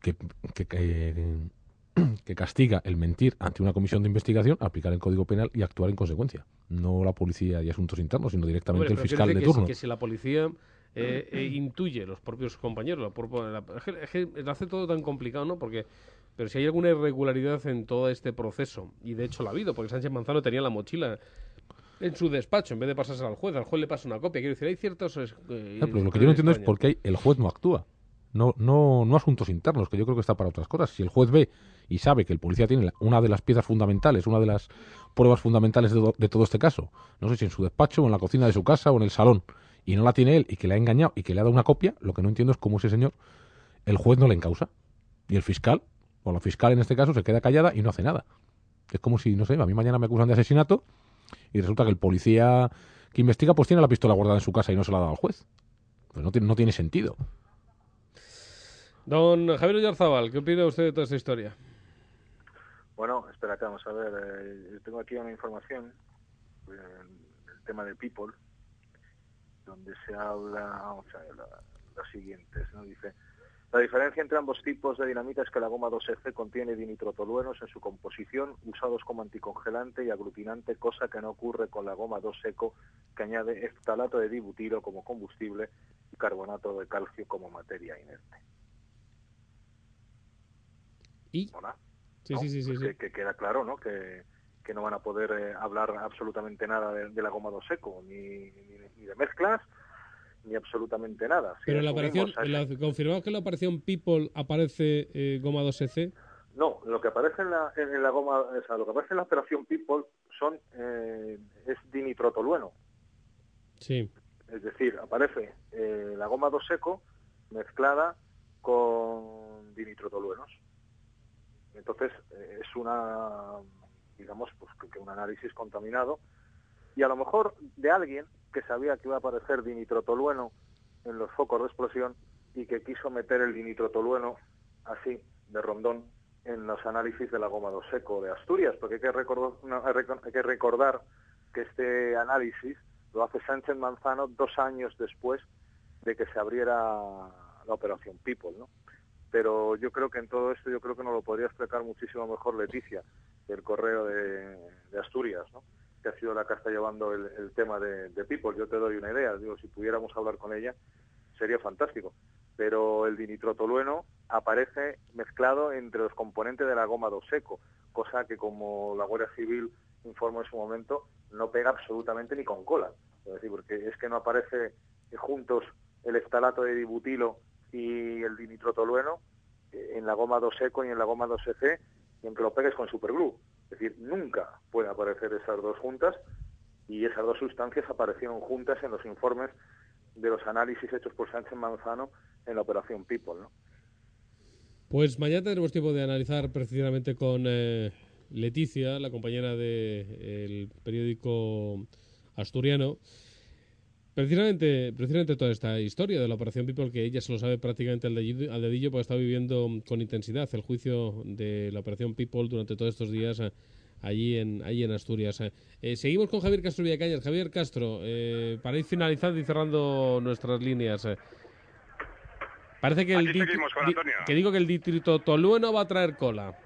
que, que, castiga el mentir ante una comisión de investigación, aplicar el Código Penal y actuar en consecuencia. No la policía y asuntos internos, sino directamente el fiscal de turno. que si la policía eh, eh, intuye los propios compañeros. La, la, hace todo tan complicado, ¿no? Porque, pero si hay alguna irregularidad en todo este proceso, y de hecho la ha habido, porque Sánchez Manzano tenía la mochila en su despacho, en vez de pasarse al juez, al juez le pasa una copia. Quiero decir, hay ciertos... Eh, lo que yo no entiendo es por qué el juez no actúa. No, no, no asuntos internos, que yo creo que está para otras cosas. Si el juez ve y sabe que el policía tiene una de las piezas fundamentales, una de las pruebas fundamentales de, de todo este caso, no sé si en su despacho o en la cocina de su casa o en el salón, y no la tiene él y que le ha engañado y que le ha dado una copia, lo que no entiendo es cómo ese señor, el juez no le encausa. Y el fiscal, o la fiscal en este caso, se queda callada y no hace nada. Es como si, no sé, a mí mañana me acusan de asesinato y resulta que el policía que investiga pues tiene la pistola guardada en su casa y no se la ha dado al juez. Pues no tiene, no tiene sentido. Don Javier Oyarzabal, ¿qué opina usted de toda esta historia? Bueno, espera que vamos a ver. Eh, tengo aquí una información, eh, el tema de People, donde se habla, las siguientes, ¿no? Dice, la diferencia entre ambos tipos de dinamita es que la goma 2F contiene dinitrotoluenos en su composición, usados como anticongelante y aglutinante, cosa que no ocurre con la goma 2 seco, que añade eftalato de dibutilo como combustible y carbonato de calcio como materia inerte. ¿Y? ¿Hola? Sí, sí, sí, pues sí, Que, queda claro, ¿no? Que, que no van a poder eh, hablar absolutamente nada de, la goma 2 seco, ni, ni de mezclas, ni absolutamente nada. Pero en la operación, ¿confirmamos que en la operación People aparece eh, goma 2EC? No, lo que aparece en la, en, la goma, o sea, lo que aparece en la operación People son eh, es dinitrotolueno. Sí. Es decir, aparece eh, la goma 2 seco mezclada con dinitrotoluenos. Entonces es una, digamos, pues que un análisis contaminado. Y a lo mejor de alguien que sabía que iba a aparecer dinitrotolueno en los focos de explosión y que quiso meter el dinitrotolueno así, de rondón, en los análisis de la goma 2 seco de Asturias, porque hay que, recordar, que este análisis lo hace Sánchez Manzano dos años después de que se abriera la operación People, ¿no? Pero yo creo que en todo esto yo creo que nos lo podría explicar muchísimo mejor Leticia, del correo de, de Asturias, ¿no? que ha sido la que está llevando el, tema de, People. Yo te doy una idea, digo, si pudiéramos hablar con ella, sería fantástico. pero el dinitrotolueno aparece mezclado entre los componentes de la goma dos seco, cosa que como la Guardia Civil informó en su momento, no pega absolutamente ni con cola. Porque es que no aparece juntos el estalato de dibutilo y el dinitrotolueno en la goma 2 seco y en la goma 2C y en que lo pegues con superglue. Es decir, nunca pueden aparecer esas dos juntas y esas dos sustancias aparecieron juntas en los informes de los análisis hechos por Sánchez Manzano en la operación People. ¿no? Pues mañana tendremos tiempo de analizar precisamente con eh, Leticia, la compañera del periódico asturiano, Precisamente, precisamente toda esta historia de la Operación People, que ella se lo sabe prácticamente al dedillo, al dedillo porque está viviendo con intensidad el juicio de la Operación People durante todos estos días eh, allí en, allí en Asturias. Eh, seguimos con Javier Castro Villacañas. Javier Castro, eh, para ir finalizando y cerrando nuestras líneas. parece que, el que digo que el distrito Tolueno va a traer cola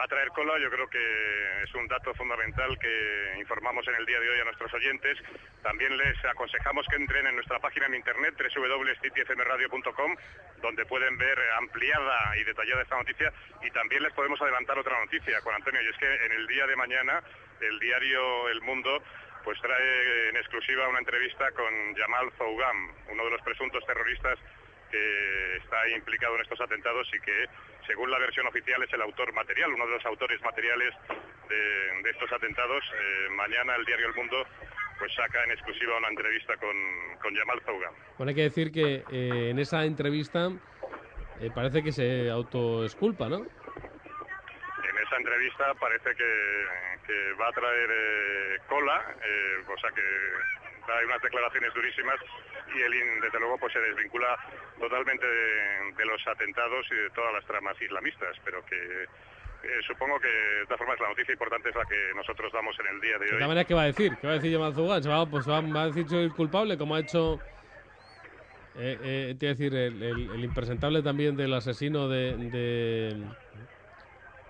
va a traer cola, yo creo que es un dato fundamental que informamos en el día de hoy a nuestros oyentes. También les aconsejamos que entren en nuestra página en internet www.cityfmradio.com donde pueden ver ampliada y detallada esta noticia y también les podemos adelantar otra noticia, Juan Antonio, y es que en el día de mañana el diario El Mundo pues trae en exclusiva una entrevista con Jamal Zougam, uno de los presuntos terroristas que está implicado en estos atentados y que, según la versión oficial, es el autor material, uno de los autores materiales de, estos atentados. Eh, mañana el diario El Mundo pues saca en exclusiva una entrevista con, con Yamal Zouga. Bueno, hay que decir que eh, en esa entrevista eh, parece que se autoesculpa, ¿no? En esa entrevista parece que, que va a traer cola, cosa que hay unas declaraciones durísimas y el IN, desde luego, pues se desvincula totalmente de, los atentados y de todas las tramas islamistas, pero que eh, supongo que de todas formas la noticia importante es la que nosotros damos en el día de hoy. ¿De manera qué va a decir? ¿Qué va a decir Yamal Zugan? ¿Va, pues va, a decir soy el culpable, como ha hecho... Eh, eh, decir, el, impresentable también del asesino de,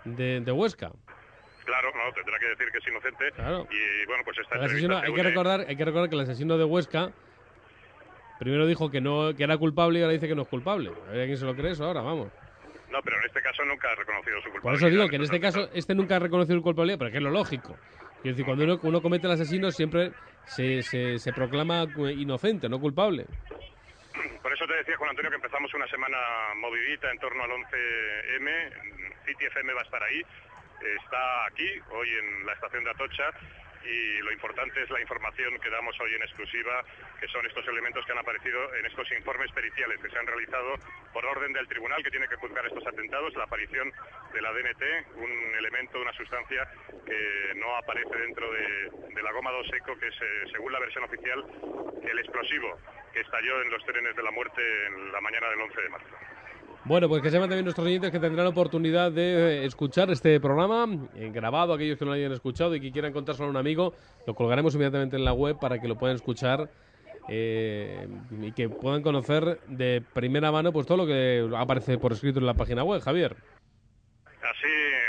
de, de Huesca. Claro, no, tendrá que decir que es inocente. Y bueno, pues esta hay, que recordar, hay que recordar que el asesino de Huesca primero dijo que no que era culpable y ahora dice que no es culpable. A ver quién se lo cree eso ahora, vamos. No, pero en este caso nunca ha reconocido su culpabilidad. Por eso digo que en este caso este nunca ha reconocido su culpabilidad, pero que es lo lógico. Quiero decir, cuando uno, uno comete el asesino siempre se, se, se proclama inocente, no culpable. Por eso te decía, Juan Antonio, que empezamos una semana movidita en torno al 11M. City FM va a estar ahí está aquí, hoy en la estación de Atocha, y lo importante es la información que damos hoy en exclusiva, que son estos elementos que han aparecido en estos informes periciales que se han realizado por orden del tribunal que tiene que juzgar estos atentados, la aparición de la DNT, un elemento, una sustancia que no aparece dentro de, la goma 2 seco, que es, eh, según la versión oficial, el explosivo que estalló en los trenes de la muerte en la mañana del 11 de marzo. Bueno, pues que sepan también nuestros oyentes que tendrán oportunidad de escuchar este programa en grabado, aquellos que no lo hayan escuchado y que quieran contárselo a un amigo, lo colgaremos inmediatamente en la web para que lo puedan escuchar eh, y que puedan conocer de primera mano pues todo lo que aparece por escrito en la página web, Javier. Así,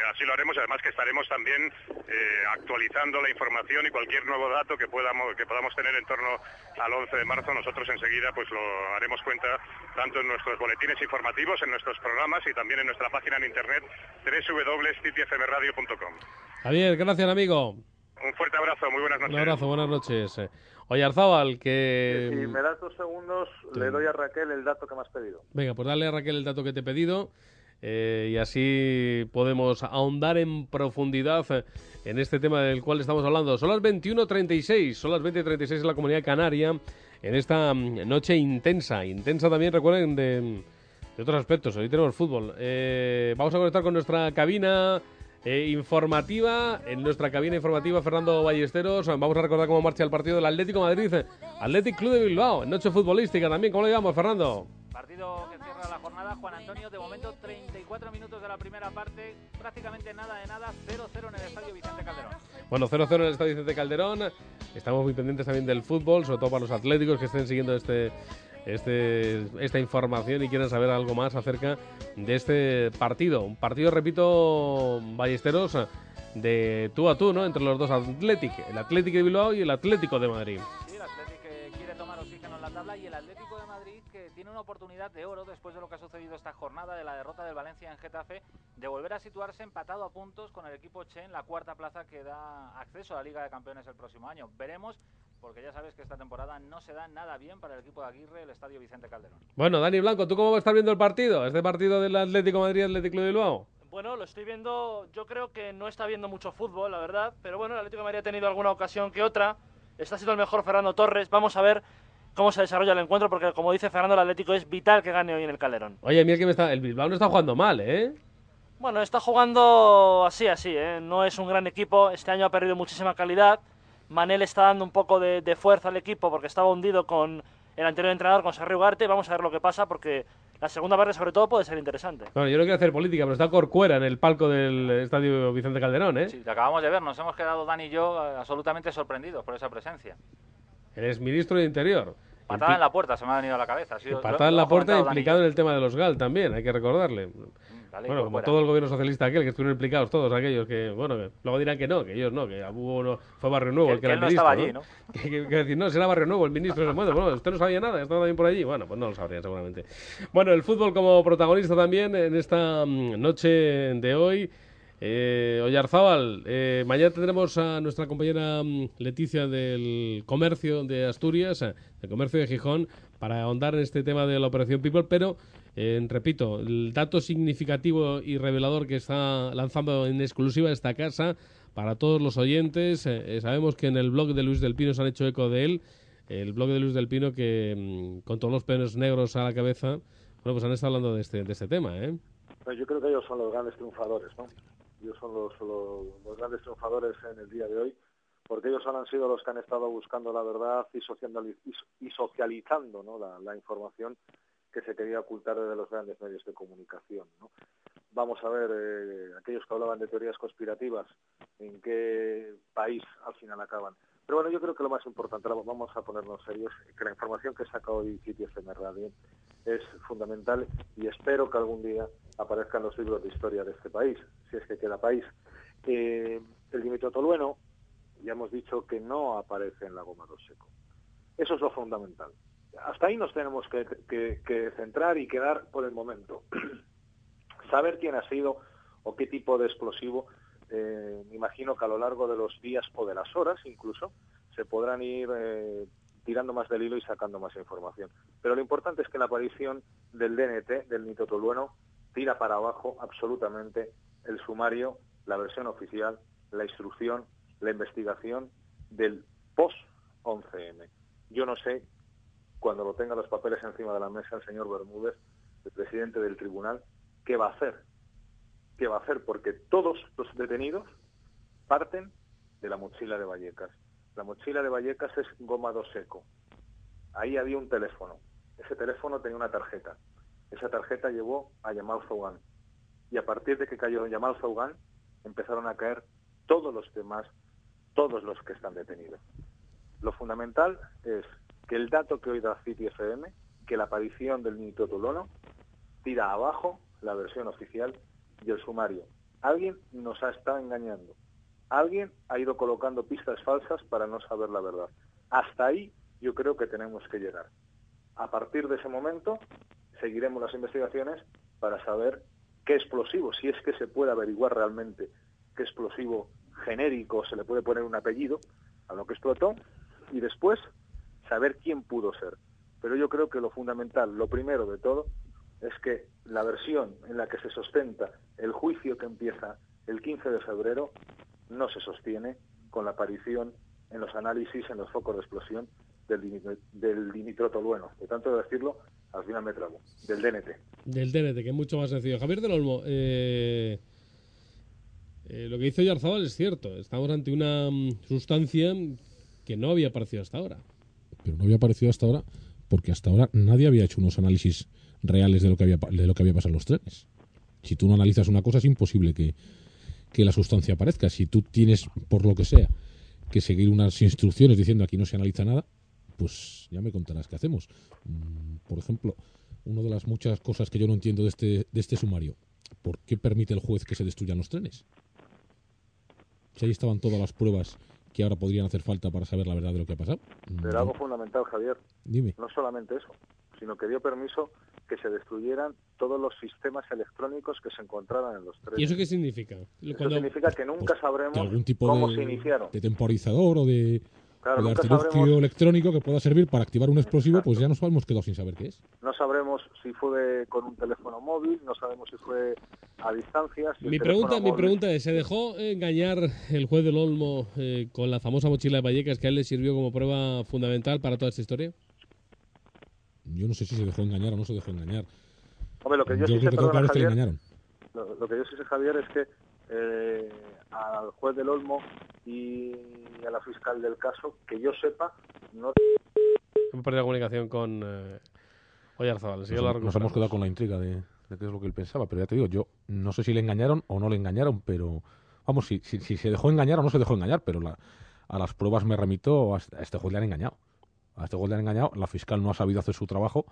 así lo haremos, además que estaremos también eh, actualizando la información y cualquier nuevo dato que podamos, que podamos tener en torno al 11 de marzo, nosotros enseguida pues lo haremos cuenta tanto en nuestros boletines informativos, en nuestros programas y también en nuestra página en internet www.cityfmradio.com. Javier, gracias amigo. Un fuerte abrazo, muy buenas noches. Un abrazo, buenas noches. Oye, Arzábal, que... Si me das dos segundos, le doy a Raquel el dato que me has pedido. Venga, pues dale a Raquel el dato que te he pedido. Eh, y así podemos ahondar en profundidad en este tema del cual estamos hablando. Son las 21.36, son las 20.36 en la comunidad canaria, en esta mm, noche intensa, intensa también, recuerden, de, otros aspectos. Hoy tenemos fútbol. Eh, vamos a conectar con nuestra cabina. Eh, informativa, en nuestra cabina informativa Fernando Ballesteros, vamos a recordar cómo marcha el partido del Atlético Madrid, Atlético Club de Bilbao, en noche futbolística también, ¿cómo le llamamos Fernando? Partido que cierra la jornada, Juan Antonio, de momento 34 minutos de la primera parte, prácticamente nada de nada, 0-0 en el Estadio Vicente Calderón. Bueno, 0-0 en el Estadio Vicente Calderón, estamos muy pendientes también del fútbol, sobre todo para los atléticos que estén siguiendo este, este, esta información y quieran saber algo más acerca de este partido. Un partido, repito, Ballesteros, de tú a tú, ¿no? Entre los dos Atléticos, el Atlético de Bilbao y el Atlético de Madrid. Sí, el Atlético quiere tomar oxígeno en la tabla y el Atlético de tiene una oportunidad de oro después de lo que ha sucedido esta jornada de la derrota del Valencia en Getafe, de volver a situarse empatado a puntos con el equipo Che en la cuarta plaza que da acceso a la Liga de Campeones el próximo año. Veremos porque ya sabes que esta temporada no se da nada bien para el equipo de Aguirre, el Estadio Vicente Calderón. Bueno, Dani Blanco, ¿tú cómo vas a estar viendo el partido? ¿Este partido del Atlético Madrid-Atlético de Bilbao? Bueno, lo estoy viendo, yo creo que no está viendo mucho fútbol, la verdad, pero bueno, el Atlético de Madrid ha tenido alguna ocasión que otra, está siendo el mejor Fernando Torres, vamos a ver cómo se desarrolla el encuentro, porque como dice Fernando, el Atlético es vital que gane hoy en el Calderón. Oye, mira que me está, el Bilbao no está jugando mal, ¿eh? Bueno, está jugando así, así, ¿eh? no es un gran equipo, este año ha perdido muchísima calidad, Manel está dando un poco de, de fuerza al equipo porque estaba hundido con el anterior entrenador, con Sergio Ugarte, vamos a ver lo que pasa porque la segunda parte sobre todo puede ser interesante. Bueno, yo no quiero hacer política, pero está Corcuera en el palco del Estadio Vicente Calderón, ¿eh? Sí, te acabamos de ver, nos hemos quedado Dani y yo eh, absolutamente sorprendidos por esa presencia. Eres ministro de Interior. Patada en la puerta, se me ha venido a la cabeza. Sí, Patada en la puerta implicado en el tema de los GAL también, hay que recordarle. Dale, bueno, como fuera. todo el gobierno socialista aquel, que estuvieron implicados todos aquellos que, bueno, que luego dirán que no, que ellos no, que hubo uno, fue Barrio Nuevo Que- el que, que era él el no ministro, estaba allí, ¿no? Que, decir, no, será Barrio Nuevo el ministro. Bueno, bueno, usted no sabía nada, estaba también por allí. Bueno, pues no lo sabría seguramente. Bueno, el fútbol como protagonista también en esta mm, noche de hoy. Eh, Oyarzábal, eh, mañana tendremos a nuestra compañera mm, Leticia del Comercio de Asturias, eh, del Comercio de Gijón, para ahondar en este tema de la Operación People, pero, eh, repito, el dato significativo y revelador que está lanzando en exclusiva esta casa para todos los oyentes, eh, eh, sabemos que en el blog de Luis del Pino se han hecho eco de él, el blog de Luis del Pino que mm, con todos los pelos negros a la cabeza, bueno, pues han estado hablando de este, de este tema, ¿eh? Pues yo creo que ellos son los grandes triunfadores, ¿no? Ellos son los, los, grandes triunfadores en el día de hoy, porque ellos han sido los que han estado buscando la verdad y, y socializando ¿no? la, la información que se quería ocultar desde los grandes medios de comunicación, ¿no? Vamos a ver, eh, aquellos que hablaban de teorías conspirativas, en qué país al final acaban. Pero bueno, yo creo que lo más importante, vamos a ponernos serios, que la información que saca hoy FM Radio es fundamental y espero que algún día aparezcan los libros de historia de este país, si es que queda país. Eh, el Dimitro Tolueno, ya hemos dicho que no aparece en la goma dos seco. Eso es lo fundamental. Hasta ahí nos tenemos que centrar y quedar por el momento. Saber quién ha sido o qué tipo de explosivo, eh, me imagino que a lo largo de los días o de las horas incluso, se podrán ir eh, tirando más del hilo y sacando más información. Pero lo importante es que la aparición del DNT, del nitrotolueno, tira para abajo absolutamente el sumario, la versión oficial, la instrucción, la investigación del post-11M. Yo no sé, cuando lo tenga los papeles encima de la mesa el señor Bermúdez, el presidente del tribunal, qué va a hacer. ¿Qué va a hacer? Porque todos los detenidos parten de la mochila de Vallecas. La mochila de Vallecas es goma dos seco. Ahí había un teléfono. Ese teléfono tenía una tarjeta. Esa tarjeta llevó a Yamal Zougan. Y a partir de que cayó Yamal Zougan, empezaron a caer todos los demás, todos los que están detenidos. Lo fundamental es que el dato que hoy da City FM, que la aparición del nitrotolueno tira abajo la versión oficial y el sumario. Alguien nos ha estado engañando. Alguien ha ido colocando pistas falsas para no saber la verdad. Hasta ahí yo creo que tenemos que llegar. A partir de ese momento seguiremos las investigaciones para saber qué explosivo, si es que se puede averiguar realmente qué explosivo genérico se le puede poner un apellido a lo que explotó y después saber quién pudo ser. Pero yo creo que lo fundamental, lo primero de todo, es que la versión en la que se sustenta el juicio que empieza el 15 de febrero no se sostiene con la aparición en los análisis, en los focos de explosión del, del dimitrotolueno. De tanto decirlo, al final me trago. Del DNT. Del DNT, que es mucho más sencillo. Javier del Olmo, eh, eh, lo que dice Yarzábal es cierto. Estamos ante una mm, sustancia que no había aparecido hasta ahora. pero no había aparecido hasta ahora porque hasta ahora nadie había hecho unos análisis reales de lo que había, de lo que había pasado en los trenes. Si tú no analizas una cosa es imposible que, que la sustancia aparezca. Si tú tienes, por lo que sea, que seguir unas instrucciones diciendo aquí no se analiza nada, pues ya me contarás qué hacemos. Mm, Por ejemplo, una de las muchas cosas que yo no entiendo de este, de este sumario, ¿por qué permite el juez que se destruyan los trenes? Si ahí estaban todas las pruebas que ahora podrían hacer falta para saber la verdad de lo que ha pasado. Mm, Pero algo fundamental, Javier, Dime. no solamente eso, sino que dio permiso que se destruyeran todos los sistemas electrónicos que se encontraran en los trenes. ¿Y eso qué significa? Eso Cuando- significa que nunca sabremos Que algún tipo cómo de, se iniciaron. de temporizador o de, Claro, o de artilugio sabremos, electrónico que pueda servir para activar un explosivo, pues ya nos hemos quedado sin saber qué es. no sabremos si fue con un teléfono móvil, no sabemos si fue a distancia. si Mi pregunta, mi pregunta es, ¿se dejó engañar el juez del Olmo eh, con la famosa mochila de Vallecas que a él le sirvió como prueba fundamental para toda esta historia? Yo no sé si se dejó engañar o no se dejó engañar. Hombre, lo que yo, Yo sí creo sé, que todo perdona, claro es que le Javier, engañaron. Lo, lo que yo sí sé, Javier, es que eh, al juez del Olmo y a la fiscal del caso, que yo sepa, no Hemos perdido la comunicación con eh, Oyarzabal. La Nos, nos hemos quedado con la intriga de, de qué es lo que él pensaba, pero ya te digo, yo no sé si le engañaron o no le engañaron, pero vamos, si, si, si se dejó engañar o no se dejó engañar, pero la- a las pruebas me remito, este, a este juez le han engañado. A este juez le han engañado, la fiscal no ha sabido hacer su trabajo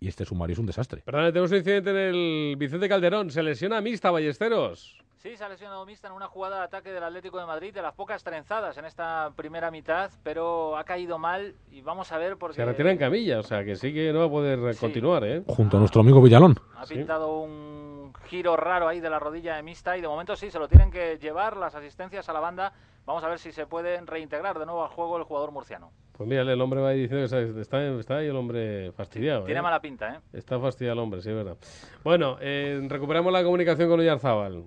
y este sumario es un desastre. Perdón, tenemos un incidente en el Vicente Calderón. Se lesiona Mixta Ballesteros. Sí, se ha lesionado Mista en una jugada de ataque del Atlético de Madrid, de las pocas trenzadas en esta primera mitad, pero ha caído mal y vamos a ver porque Se retira en camilla, o sea que sí que no va a poder Sí. continuar, ¿eh? Junto a nuestro amigo Villalón. ha Sí. pintado un giro raro ahí de la rodilla de Mista y de momento sí, se lo tienen que llevar las asistencias a la banda. Vamos a ver si se pueden reintegrar de nuevo al juego el jugador murciano. Pues mira, el hombre va ahí diciendo que está, está, está ahí el hombre fastidiado. Tiene ¿eh? mala pinta, ¿eh? Está fastidiado el hombre, sí, es verdad. Bueno, eh, recuperamos la comunicación con Oyarzábal.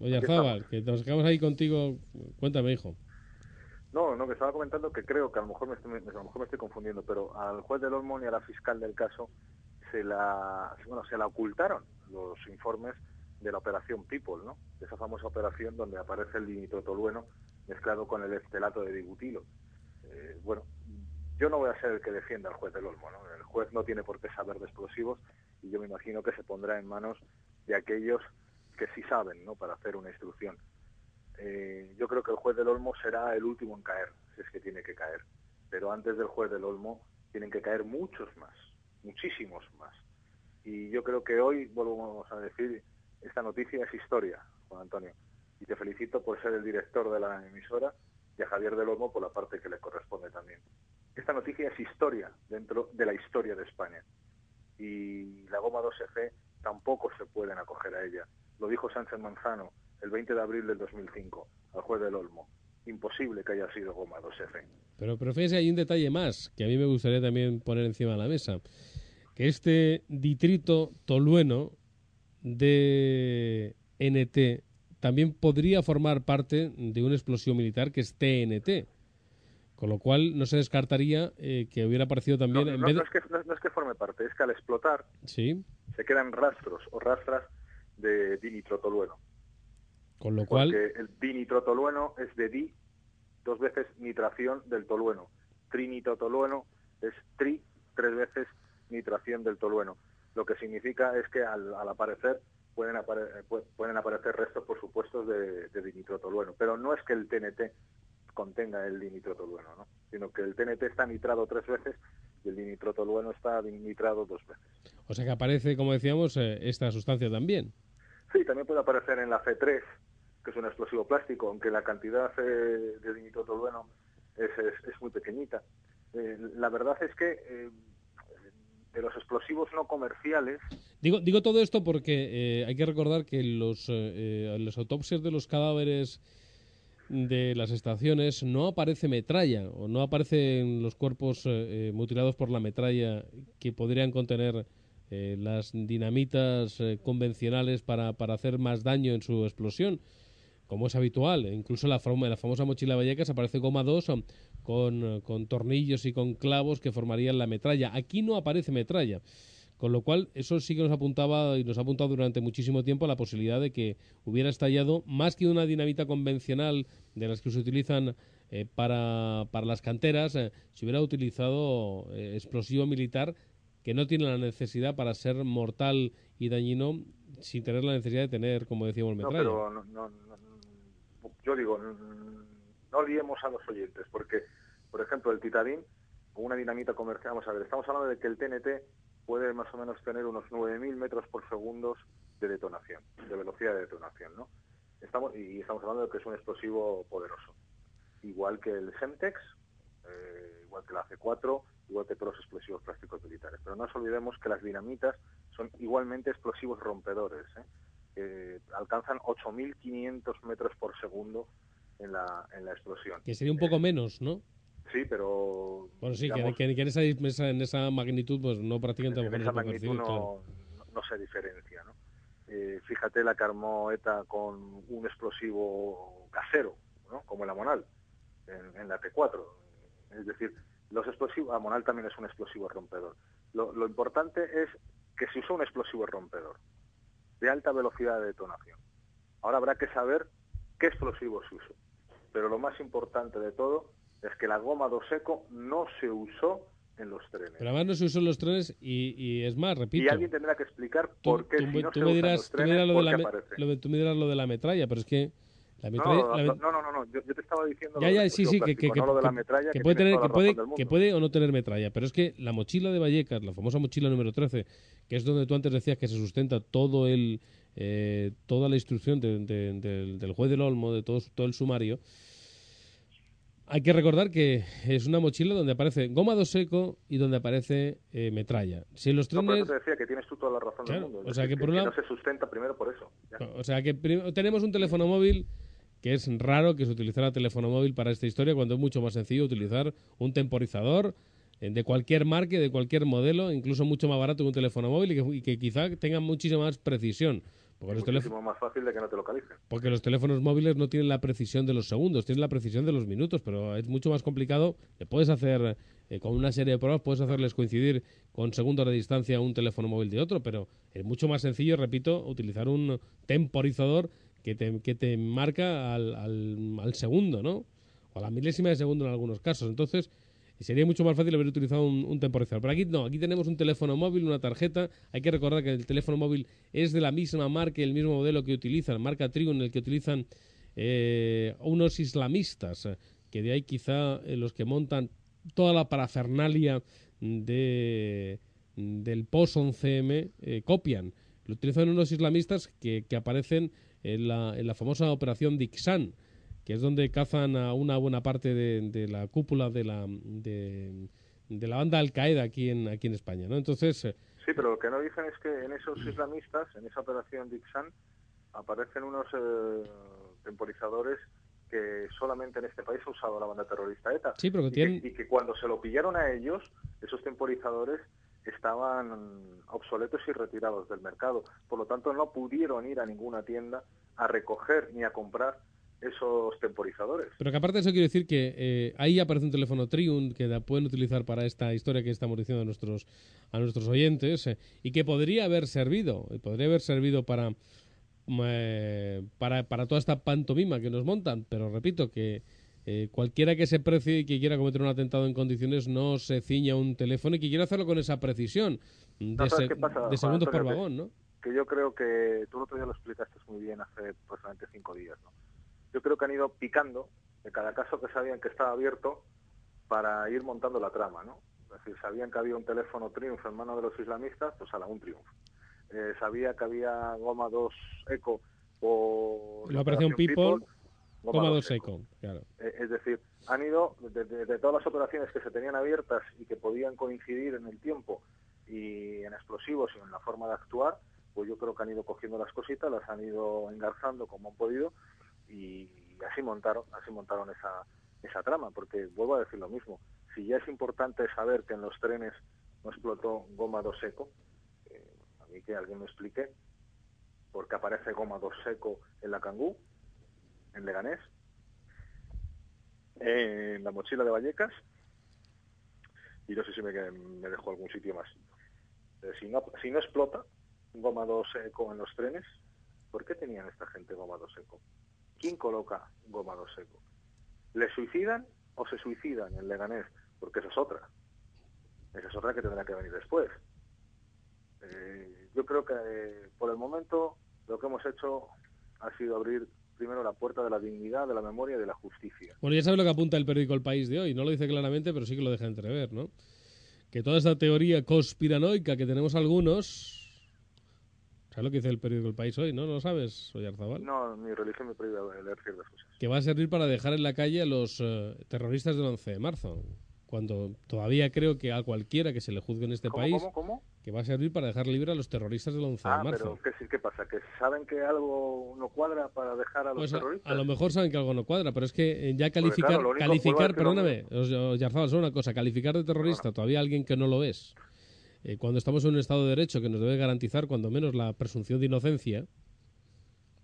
Oyarzábal, que nos quedamos ahí contigo. Cuéntame, hijo. No, no, que estaba comentando que creo que a lo mejor me estoy, a lo mejor me estoy confundiendo, pero al juez del Olmo y a la fiscal del caso se la, bueno, se la ocultaron los informes de la operación People, ¿no? De esa famosa operación donde aparece el dinitrotolueno mezclado con el estelato de digutilo. Eh, bueno, yo no voy a ser el que defienda al juez del Olmo, ¿no? El juez no tiene por qué saber de explosivos y yo me imagino que se pondrá en manos de aquellos que sí saben, ¿no? Para hacer una instrucción. Eh, yo creo que el juez del Olmo será el último en caer, si es que tiene que caer. Pero antes del juez del Olmo tienen que caer muchos más, muchísimos más. Y yo creo que hoy, volvemos a decir, esta noticia es historia, Juan Antonio. Y te felicito por ser el director de la emisora y a Javier del Olmo por la parte que le corresponde también. Esta noticia es historia dentro de la historia de España. Y la goma 2F tampoco se pueden acoger a ella. Lo dijo Sánchez Manzano el 20 de abril del 2005 al juez del Olmo. Imposible que haya sido goma 2F. Pero, pero fíjese, hay un detalle más que a mí me gustaría también poner encima de la mesa. Que este distrito tolueno de NT también podría formar parte de una explosión militar que es TNT. Con lo cual no se descartaría eh, que hubiera aparecido No, también... en no- vez no es que, no- no es que forme parte, es que al explotar Sí, se quedan rastros o rastras de dinitrotolueno. con lo cual... Porque el dinitrotolueno es de di, dos veces nitración del tolueno. Trinitrotolueno es tri, tres veces nitración del tolueno. Lo que significa es que al, al aparecer pueden, apare- pu- pueden aparecer restos, por supuesto, de, de dinitrotolueno. Pero no es que el TNT contenga el dinitrotolueno, ¿no? sino que el TNT está nitrado tres veces y el dinitrotolueno está nitrado dos veces. O sea que aparece, como decíamos, eh, esta sustancia también. Sí, también puede aparecer en la C3, que es un explosivo plástico, aunque la cantidad eh, de dinitrotolueno es, es, es muy pequeñita. Eh, la verdad es que de los explosivos no comerciales, Digo, digo todo esto porque eh, hay que recordar que los, eh, los autopsias de los cadáveres de las estaciones no aparece metralla o no aparecen los cuerpos eh, eh, mutilados por la metralla que podrían contener eh, las dinamitas eh, convencionales para, para hacer más daño en su explosión, como es habitual. Incluso la, la famosa mochila Vallecas aparece goma 2 con, eh, con tornillos y con clavos que formarían la metralla. Aquí no aparece metralla. Con lo cual, eso sí que nos apuntaba y nos ha apuntado durante muchísimo tiempo la posibilidad de que hubiera estallado más que una dinamita convencional de las que se utilizan eh, para, para las canteras, eh, se hubiera utilizado eh, explosivo militar que no tiene la necesidad para ser mortal y dañino sin tener la necesidad de tener, como decíamos, no, metralla. pero no, no- no- yo digo, no, no liemos a los oyentes, porque, por ejemplo, el titadín, una dinamita comercial, vamos a ver, estamos hablando de que el TNT puede más o menos tener unos 9.000 metros por segundo de detonación, de velocidad de detonación, ¿no? Estamos, y estamos hablando de que es un explosivo poderoso. Igual que el Semtex, eh, igual que la C4, igual que todos los explosivos plásticos militares. Pero no nos olvidemos que las dinamitas son igualmente explosivos rompedores, ¿eh? que alcanzan 8.500 metros por segundo en la, en la explosión. Que sería un poco menos, ¿no? Sí, pero... Bueno, sí, que- digamos, que, que en, esa, esa- en esa magnitud pues no prácticamente en esa no se puede magnitud no, claro. no- no se diferencia. ¿no? Eh, fíjate la que armó ETA con un explosivo casero, ¿no? como el Amonal, en, en la T4. Es decir, los explosivos, Amonal también es un explosivo rompedor. Lo, lo importante es que se usó un explosivo rompedor de alta velocidad de detonación. Ahora habrá que saber qué explosivo se usó. Pero lo más importante de todo es que la goma do seco no se usó en los trenes. Pero además no se usó en los trenes y, y es más, repito. Y alguien tendrá que explicar por qué tú si no tú se me usan dirás, los tú me trenes, dirás lo de ¿por la qué me- aparece? lo de- tú me dirás lo de la metralla, pero es que la No, metralla... no, no, no, no, no, yo, yo te estaba diciendo Ya, lo ya, del sí, sí, que, que, plástico, que, no lo de la que- metralla, que que puede tener, que que o no tener metralla, pero es que la mochila de Vallecas, la famosa mochila número 13, que es donde tú antes decías que se sustenta todo el, eh, toda la instrucción de- de- del, del juez del Olmo, de todo, todo el sumario, hay que recordar que es una mochila donde aparece goma do seco y donde aparece eh, metralla. Si los No, por trenes... eso te decía que tienes tú toda la razón Claro, del mundo. O sea, que por no se sustenta primero por eso. ya. O sea que tenemos un teléfono móvil que es raro que se utilizara teléfono móvil para esta historia cuando es mucho más sencillo utilizar un temporizador eh, de cualquier marca, de cualquier modelo, incluso mucho más barato que un teléfono móvil y que, y que quizá tenga muchísima más precisión. Porque los, teléfonos, Muchísimo más fácil de que no te localicen. porque los teléfonos móviles no tienen la precisión de los segundos, tienen la precisión de los minutos, pero es mucho más complicado. Le puedes hacer, eh, con una serie de pruebas, puedes hacerles coincidir con segundos de distancia un teléfono móvil de otro, pero es mucho más sencillo, repito, utilizar un temporizador que te, que te marca al, al, al segundo, ¿no? O a la milésima de segundo en algunos casos. Entonces, sería mucho más fácil haber utilizado un, temporizador. Pero aquí no, aquí tenemos un teléfono móvil, una tarjeta. Hay que recordar que el teléfono móvil es de la misma marca y el mismo modelo que utilizan, marca Trigun, el que utilizan eh, unos islamistas, que de ahí quizá eh, los que montan toda la parafernalia de, del POS-11M eh, copian. Lo utilizan unos islamistas que, que aparecen en la, en la famosa operación Dixan, que es donde cazan a una buena parte de, de la cúpula de la, de, de la banda Al Qaeda aquí en, aquí en España. ¿no? Entonces, eh, Sí, pero lo que no dicen es que en esos islamistas, en esa operación Dixan, aparecen unos eh, temporizadores que solamente en este país ha usado la banda terrorista ETA. Sí, pero que y, tienen- que, y que cuando se lo pillaron a ellos, esos temporizadores estaban obsoletos y retirados del mercado. Por lo tanto, no pudieron ir a ninguna tienda a recoger ni a comprar esos temporizadores. Pero que aparte de eso quiero decir que eh, ahí aparece un teléfono Triun que la pueden utilizar para esta historia que estamos diciendo a nuestros, a nuestros oyentes eh, y que podría haber servido, podría haber servido para, mm, eh, para, para toda esta pantomima que nos montan, pero repito que eh, cualquiera que se precie y que quiera cometer un atentado en condiciones no se ciña a un teléfono y que quiera hacerlo con esa precisión de, No, ¿sabes se- qué pasa, de Juan segundos por vagón, ¿no? que yo creo que tú el otro día lo explicaste muy bien hace aproximadamente cinco días. ¿no? Yo creo que han ido picando de cada caso que sabían que estaba abierto para ir montando la trama. ¿no? Es decir, sabían que había un teléfono Triumph en manos de los islamistas, pues a la un Triumph. Eh, sabía que había Goma 2 Eco por La operación People, Goma 2 Eco. Eco, claro. Eh, Es decir, han ido de, de- de todas las operaciones que se tenían abiertas y que podían coincidir en el tiempo y en explosivos y en la forma de actuar, pues yo creo que han ido cogiendo las cositas, las han ido engarzando como han podido y así montaron, así montaron esa, esa trama, porque vuelvo a decir lo mismo, si ya es importante saber que en los trenes no explotó goma 2 seco, eh, a mí que alguien me explique por qué aparece goma 2 seco en la Cangú, en Leganés, en la mochila de Vallecas y no sé si me, me dejó algún sitio más. Eh, si, no, si no explota goma 2 seco en los trenes, ¿por qué tenían esta gente goma 2 seco? ¿Quién coloca goma 2 seco? ¿Le suicidan o se suicidan en Leganés? Porque esa es otra. Esa es otra que tendrá que venir después. Eh, yo creo que eh, por el momento lo que hemos hecho ha sido abrir primero la puerta de la dignidad, de la memoria y de la justicia. Bueno, ya sabes lo que apunta el periódico El País de hoy. No lo dice claramente, pero sí que lo deja entrever, ¿no? Que toda esta teoría conspiranoica que tenemos algunos... ¿Sabes lo que dice el periódico El País hoy? ¿No? ¿No lo sabes, Oyarzabal? No, mi religión me prohíbe leer ciertas cosas. Que va a servir para dejar en la calle a los eh, terroristas del 11 de marzo. cuando todavía creo que a cualquiera que se le juzgue en este ¿Cómo, país, cómo, cómo? que va a servir para dejar libre a los terroristas del 11 Ah, de marzo. pero ¿qué, ¿qué pasa? ¿Que saben que algo no cuadra para dejar a los Pues a, terroristas? a lo mejor saben que algo no cuadra, pero es que eh, ya calificar, claro, calificar, perdóname, os- os- Yarzabal, solo una cosa, calificar de terrorista todavía a alguien que no lo es, eh, cuando estamos en un Estado de Derecho que nos debe garantizar cuando menos la presunción de inocencia,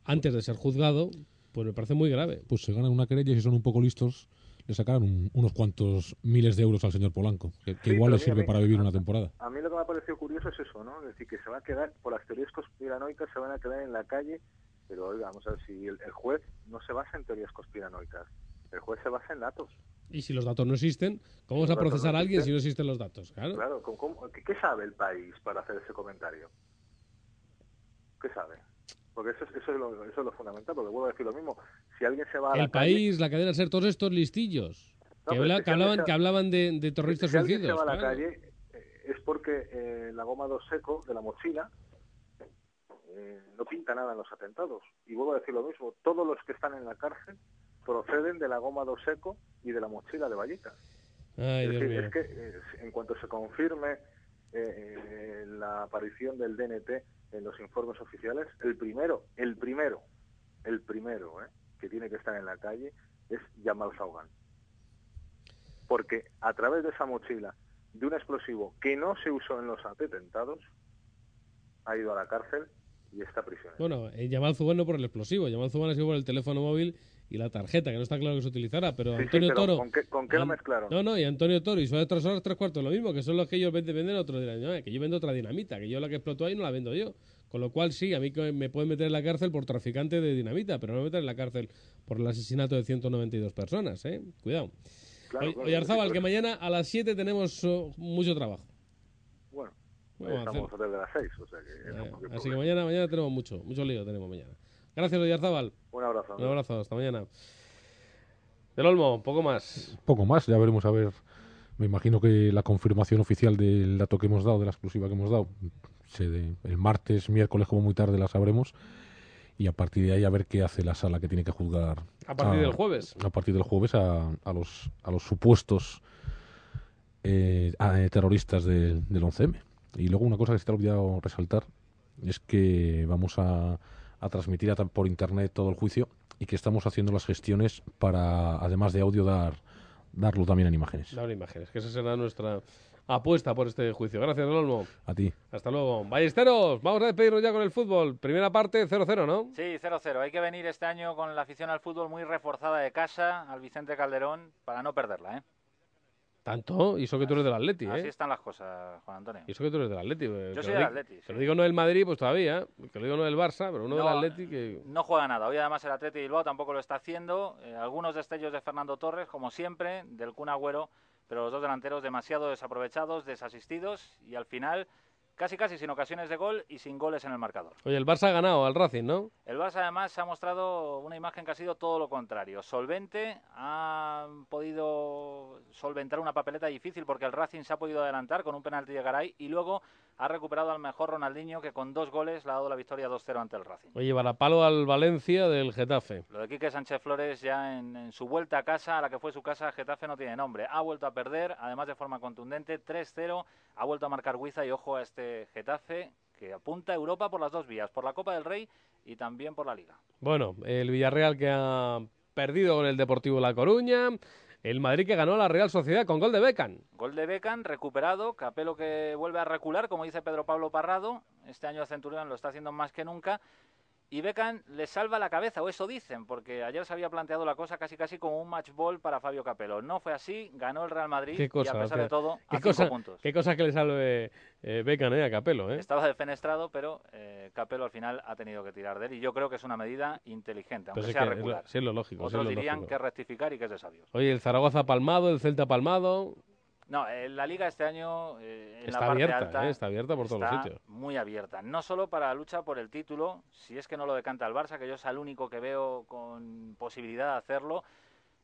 antes de ser juzgado, pues me parece muy grave. Pues se ganan una querella y si son un poco listos, le sacarán un- unos cuantos miles de euros al señor Polanco, que, que Sí, igual le sirve para vivir a- una temporada. A mí lo que me ha parecido curioso es eso, ¿no? Es decir, que se va a quedar, por las teorías conspiranoicas, se van a quedar en la calle, pero oiga, vamos a ver si el, el juez no se basa en teorías conspiranoicas, el juez se basa en datos. Y si los datos no existen, ¿cómo vas a procesar no a alguien existen. si no existen los datos? Claro. Claro, ¿cómo- cómo- qué, sabe el país para hacer ese comentario? ¿Qué sabe? Porque eso, es- eso, es lo, eso es lo fundamental, porque vuelvo a decir lo mismo. Si alguien se va a la El calle- país, la cadena ser, todos estos listillos No, que, habla- hablaban, se- que hablaban de, de terroristas si alguien se va a la calle eh, es porque eh, la goma 2 seco de la mochila eh, no pinta nada en los atentados. Y vuelvo a decir lo mismo, todos los que están en la cárcel proceden de la goma 2 seco y de la mochila de Vallecas. Ay, es, decir, es que eh, en cuanto se confirme eh, eh, la aparición del DNT en los informes oficiales, el primero, el primero, el primero eh, que tiene que estar en la calle es Yamal Zaugan. Porque a través de esa mochila, de un explosivo que no se usó en los atentados, ha ido a la cárcel y está prisionero. Bueno, eh, Yamal Zubán no por el explosivo, Yamal Zubán ha sido por el teléfono móvil y la tarjeta, que no está claro que se utilizara, pero Sí, sí, Antonio pero Toro... ¿con qué, con qué lo mezclaron? No, no, y Antonio Toro y su de tres horas, tres cuartos, lo mismo, que son los que ellos venden, venden otros dirán, no, que yo vendo otra dinamita, que yo la que explotó ahí no la vendo yo. Con lo cual, sí, a mí me pueden meter en la cárcel por traficante de dinamita, pero no me meten en la cárcel por el asesinato de 192 personas, ¿eh? Cuidado. Claro, Oye, claro, sí, que mañana a las 7 tenemos oh, mucho trabajo. Bueno, estamos desde las 6, o sea que... Eh, así que mañana, mañana tenemos mucho, mucho lío tenemos mañana. Gracias, Oyarzabal. Un abrazo. Un abrazo, hasta mañana. Del Olmo, poco más. Poco más, ya veremos a ver. Me imagino que la confirmación oficial del dato que hemos dado, de la exclusiva que hemos dado, se de- el martes, miércoles, como muy tarde la sabremos. Y a partir de ahí a ver qué hace la sala que tiene que juzgar. A partir del jueves. A partir del jueves a, a los, a los supuestos eh, a- eh, terroristas del, del 11M. Y luego una cosa que se te ha olvidado resaltar es que vamos a, a transmitir a- por internet todo el juicio y que estamos haciendo las gestiones para, además de audio, dar darlo también en imágenes. Dar imágenes, que esa será nuestra apuesta por este juicio. Gracias, Olmo. A ti. Hasta luego. Ballesteros, vamos a despedirnos ya con el fútbol. Primera parte, 0-0, ¿no? Sí, 0-0. Hay que venir este año con la afición al fútbol muy reforzada de casa, al Vicente Calderón, para no perderla, ¿eh? Tanto, y eso que tú eres del Atleti, Así ¿eh? están las cosas, Juan Antonio. Y eso que tú eres del Atleti. eh, que soy del Atleti, Que sí. lo digo no del Madrid, pues todavía. Que lo digo no del Barça, pero uno No, del Atleti que... No juega nada. Hoy además el Atleti Bilbao tampoco lo está haciendo. Eh, algunos destellos de Fernando Torres, como siempre, del Kun Agüero, pero los dos delanteros demasiado desaprovechados, desasistidos y al final casi casi sin ocasiones de gol y sin goles en el marcador. Oye, el Barça ha ganado al Racing, ¿no? El Barça además ha mostrado una imagen que ha sido todo lo contrario. Solvente, ha podido solventar una papeleta difícil porque el Racing se ha podido adelantar con un penalti de Garay y luego ha recuperado al mejor Ronaldinho que con dos goles le ha dado la victoria 2-0 ante el Racing. Oye, palo al Valencia del Getafe. Lo de Quique Sánchez Flores ya en, en su vuelta a casa, a la que fue su casa, Getafe no tiene nombre. Ha vuelto a perder, además de forma contundente, 3-0. Ha vuelto a marcar Huiza y ojo a este Getafe que apunta a Europa por las dos vías, por la Copa del Rey y también por la Liga. Bueno, el Villarreal que ha perdido con el Deportivo La Coruña. El Madrid que ganó la Real Sociedad con gol de Beckham. Gol de Beckham, recuperado, Capelo que vuelve a recular, como dice Pedro Pablo Parrado. Este año Centurión lo está haciendo más que nunca. Y Beckham le salva la cabeza, o eso dicen, porque ayer se había planteado la cosa casi casi como un match ball para Fabio Capello. No fue así, ganó el Real Madrid Qué cosa, y a pesar de todo, qué a cinco cosa, puntos. qué cosa que le salve eh, Beckham eh, a Capello, ¿eh? Estaba defenestrado, pero eh, Capello al final ha tenido que tirar de él y yo creo que es una medida inteligente, aunque sea que es lo- recular. sí es lo lógico, Otros es lo dirían lógico. que rectificar y que es de sabios. Oye, el Zaragoza palmado, el Celta palmado. No, eh, la liga este año eh, en Está la parte abierta, alta eh, está abierta por todos los sitios. Muy abierta, no solo para la lucha por el título, si es que no lo decanta el Barça, que yo es el único que veo con posibilidad de hacerlo,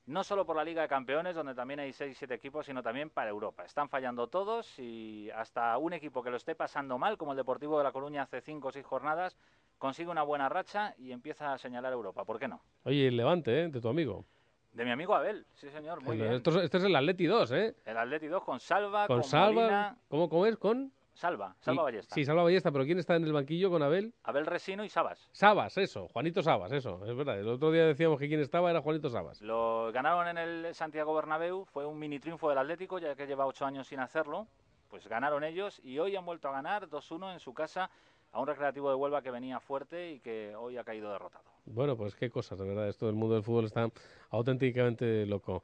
no solo por la Liga de Campeones, donde también hay 6-7 equipos, sino también para Europa. Están fallando todos y hasta un equipo que lo esté pasando mal, como el Deportivo de La Coruña hace 5 o 6 jornadas, consigue una buena racha y empieza a señalar Europa. ¿Por qué no? Oye, el Levante, ¿eh? De tu amigo. De mi amigo Abel, sí señor, muy El- bien. esto es- este es el Atleti 2, ¿eh? El Atleti 2 con Salva, Con con, Salva. Molina- ¿Cómo, ¿Cómo es? ¿Con? Salva, Salva y- Ballesta. Sí, Salva Ballesta, pero ¿quién está en el banquillo con Abel? Abel Resino y Sabas. Sabas, eso, Juanito Sabas, eso, es verdad. El otro día decíamos que quien estaba era Juanito Sabas. Lo ganaron en el Santiago Bernabéu, fue un mini triunfo del Atlético, ya que lleva ocho años sin hacerlo. Pues ganaron ellos y hoy han vuelto a ganar 2-1 en su casa a un recreativo de Huelva que venía fuerte y que hoy ha caído derrotado. Bueno, pues qué cosas, de verdad. Esto del mundo del fútbol está auténticamente loco.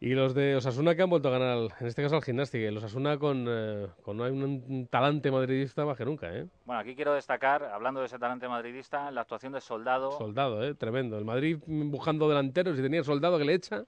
Y los de Osasuna que han vuelto a ganar, en este caso al Gimnástica. El Osasuna con, eh, con un, un talante madridista más que nunca, ¿eh? Bueno, aquí quiero destacar, hablando de ese talante madridista, la actuación de Soldado. Soldado, ¿eh? Tremendo. El Madrid buscando delanteros y tenía soldado que le echa.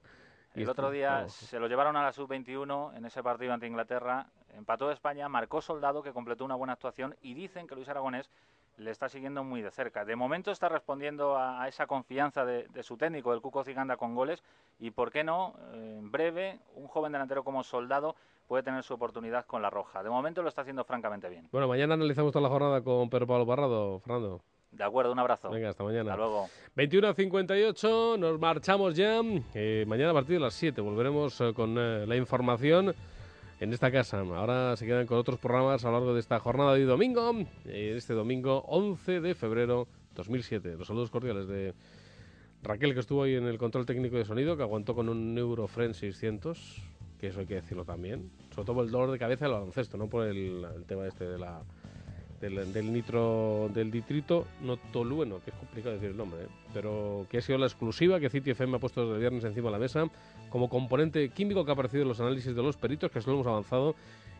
El otro día se lo llevaron a la sub-21 en ese partido ante Inglaterra. Empató España, marcó Soldado, que completó una buena actuación. Y dicen que Luis Aragonés le está siguiendo muy de cerca. De momento está respondiendo a, a esa confianza de, de su técnico, el Cuco Ciganda, con goles. Y por qué no, eh, en breve, un joven delantero como Soldado puede tener su oportunidad con la Roja. De momento lo está haciendo francamente bien. Bueno, mañana analizamos toda la jornada con Pedro Pablo Parrado, Fernando. De acuerdo, un abrazo. Venga, hasta mañana. Hasta luego. 21 a 58, nos marchamos ya. Eh, mañana a partir de las 7 volveremos eh, con eh, la información en esta casa. Ahora se quedan con otros programas a lo largo de esta jornada de domingo, eh, este domingo 11 de febrero 2007. Los saludos cordiales de Raquel, que estuvo ahí en el control técnico de sonido, que aguantó con un Eurofren 600, que eso hay que decirlo también. Sobre todo por el dolor de cabeza del baloncesto, no por el, el tema este de la del, del nitro del ditrito no tolueno, que es complicado decir el nombre, ¿eh? pero que ha sido la exclusiva que City FM ha puesto desde viernes encima de la mesa como componente químico que ha aparecido en los análisis de los peritos, que solo hemos avanzado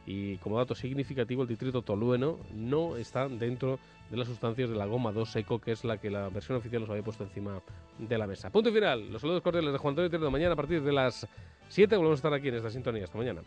y como dato significativo el ditrito tolueno no está dentro de las sustancias de la goma 2 seco, que es la que la versión oficial nos había puesto encima de la mesa. Punto final. Los saludos cordiales de Juan Antonio Tirado. Mañana a partir de las 7 volvemos a estar aquí en esta sintonía. Hasta mañana.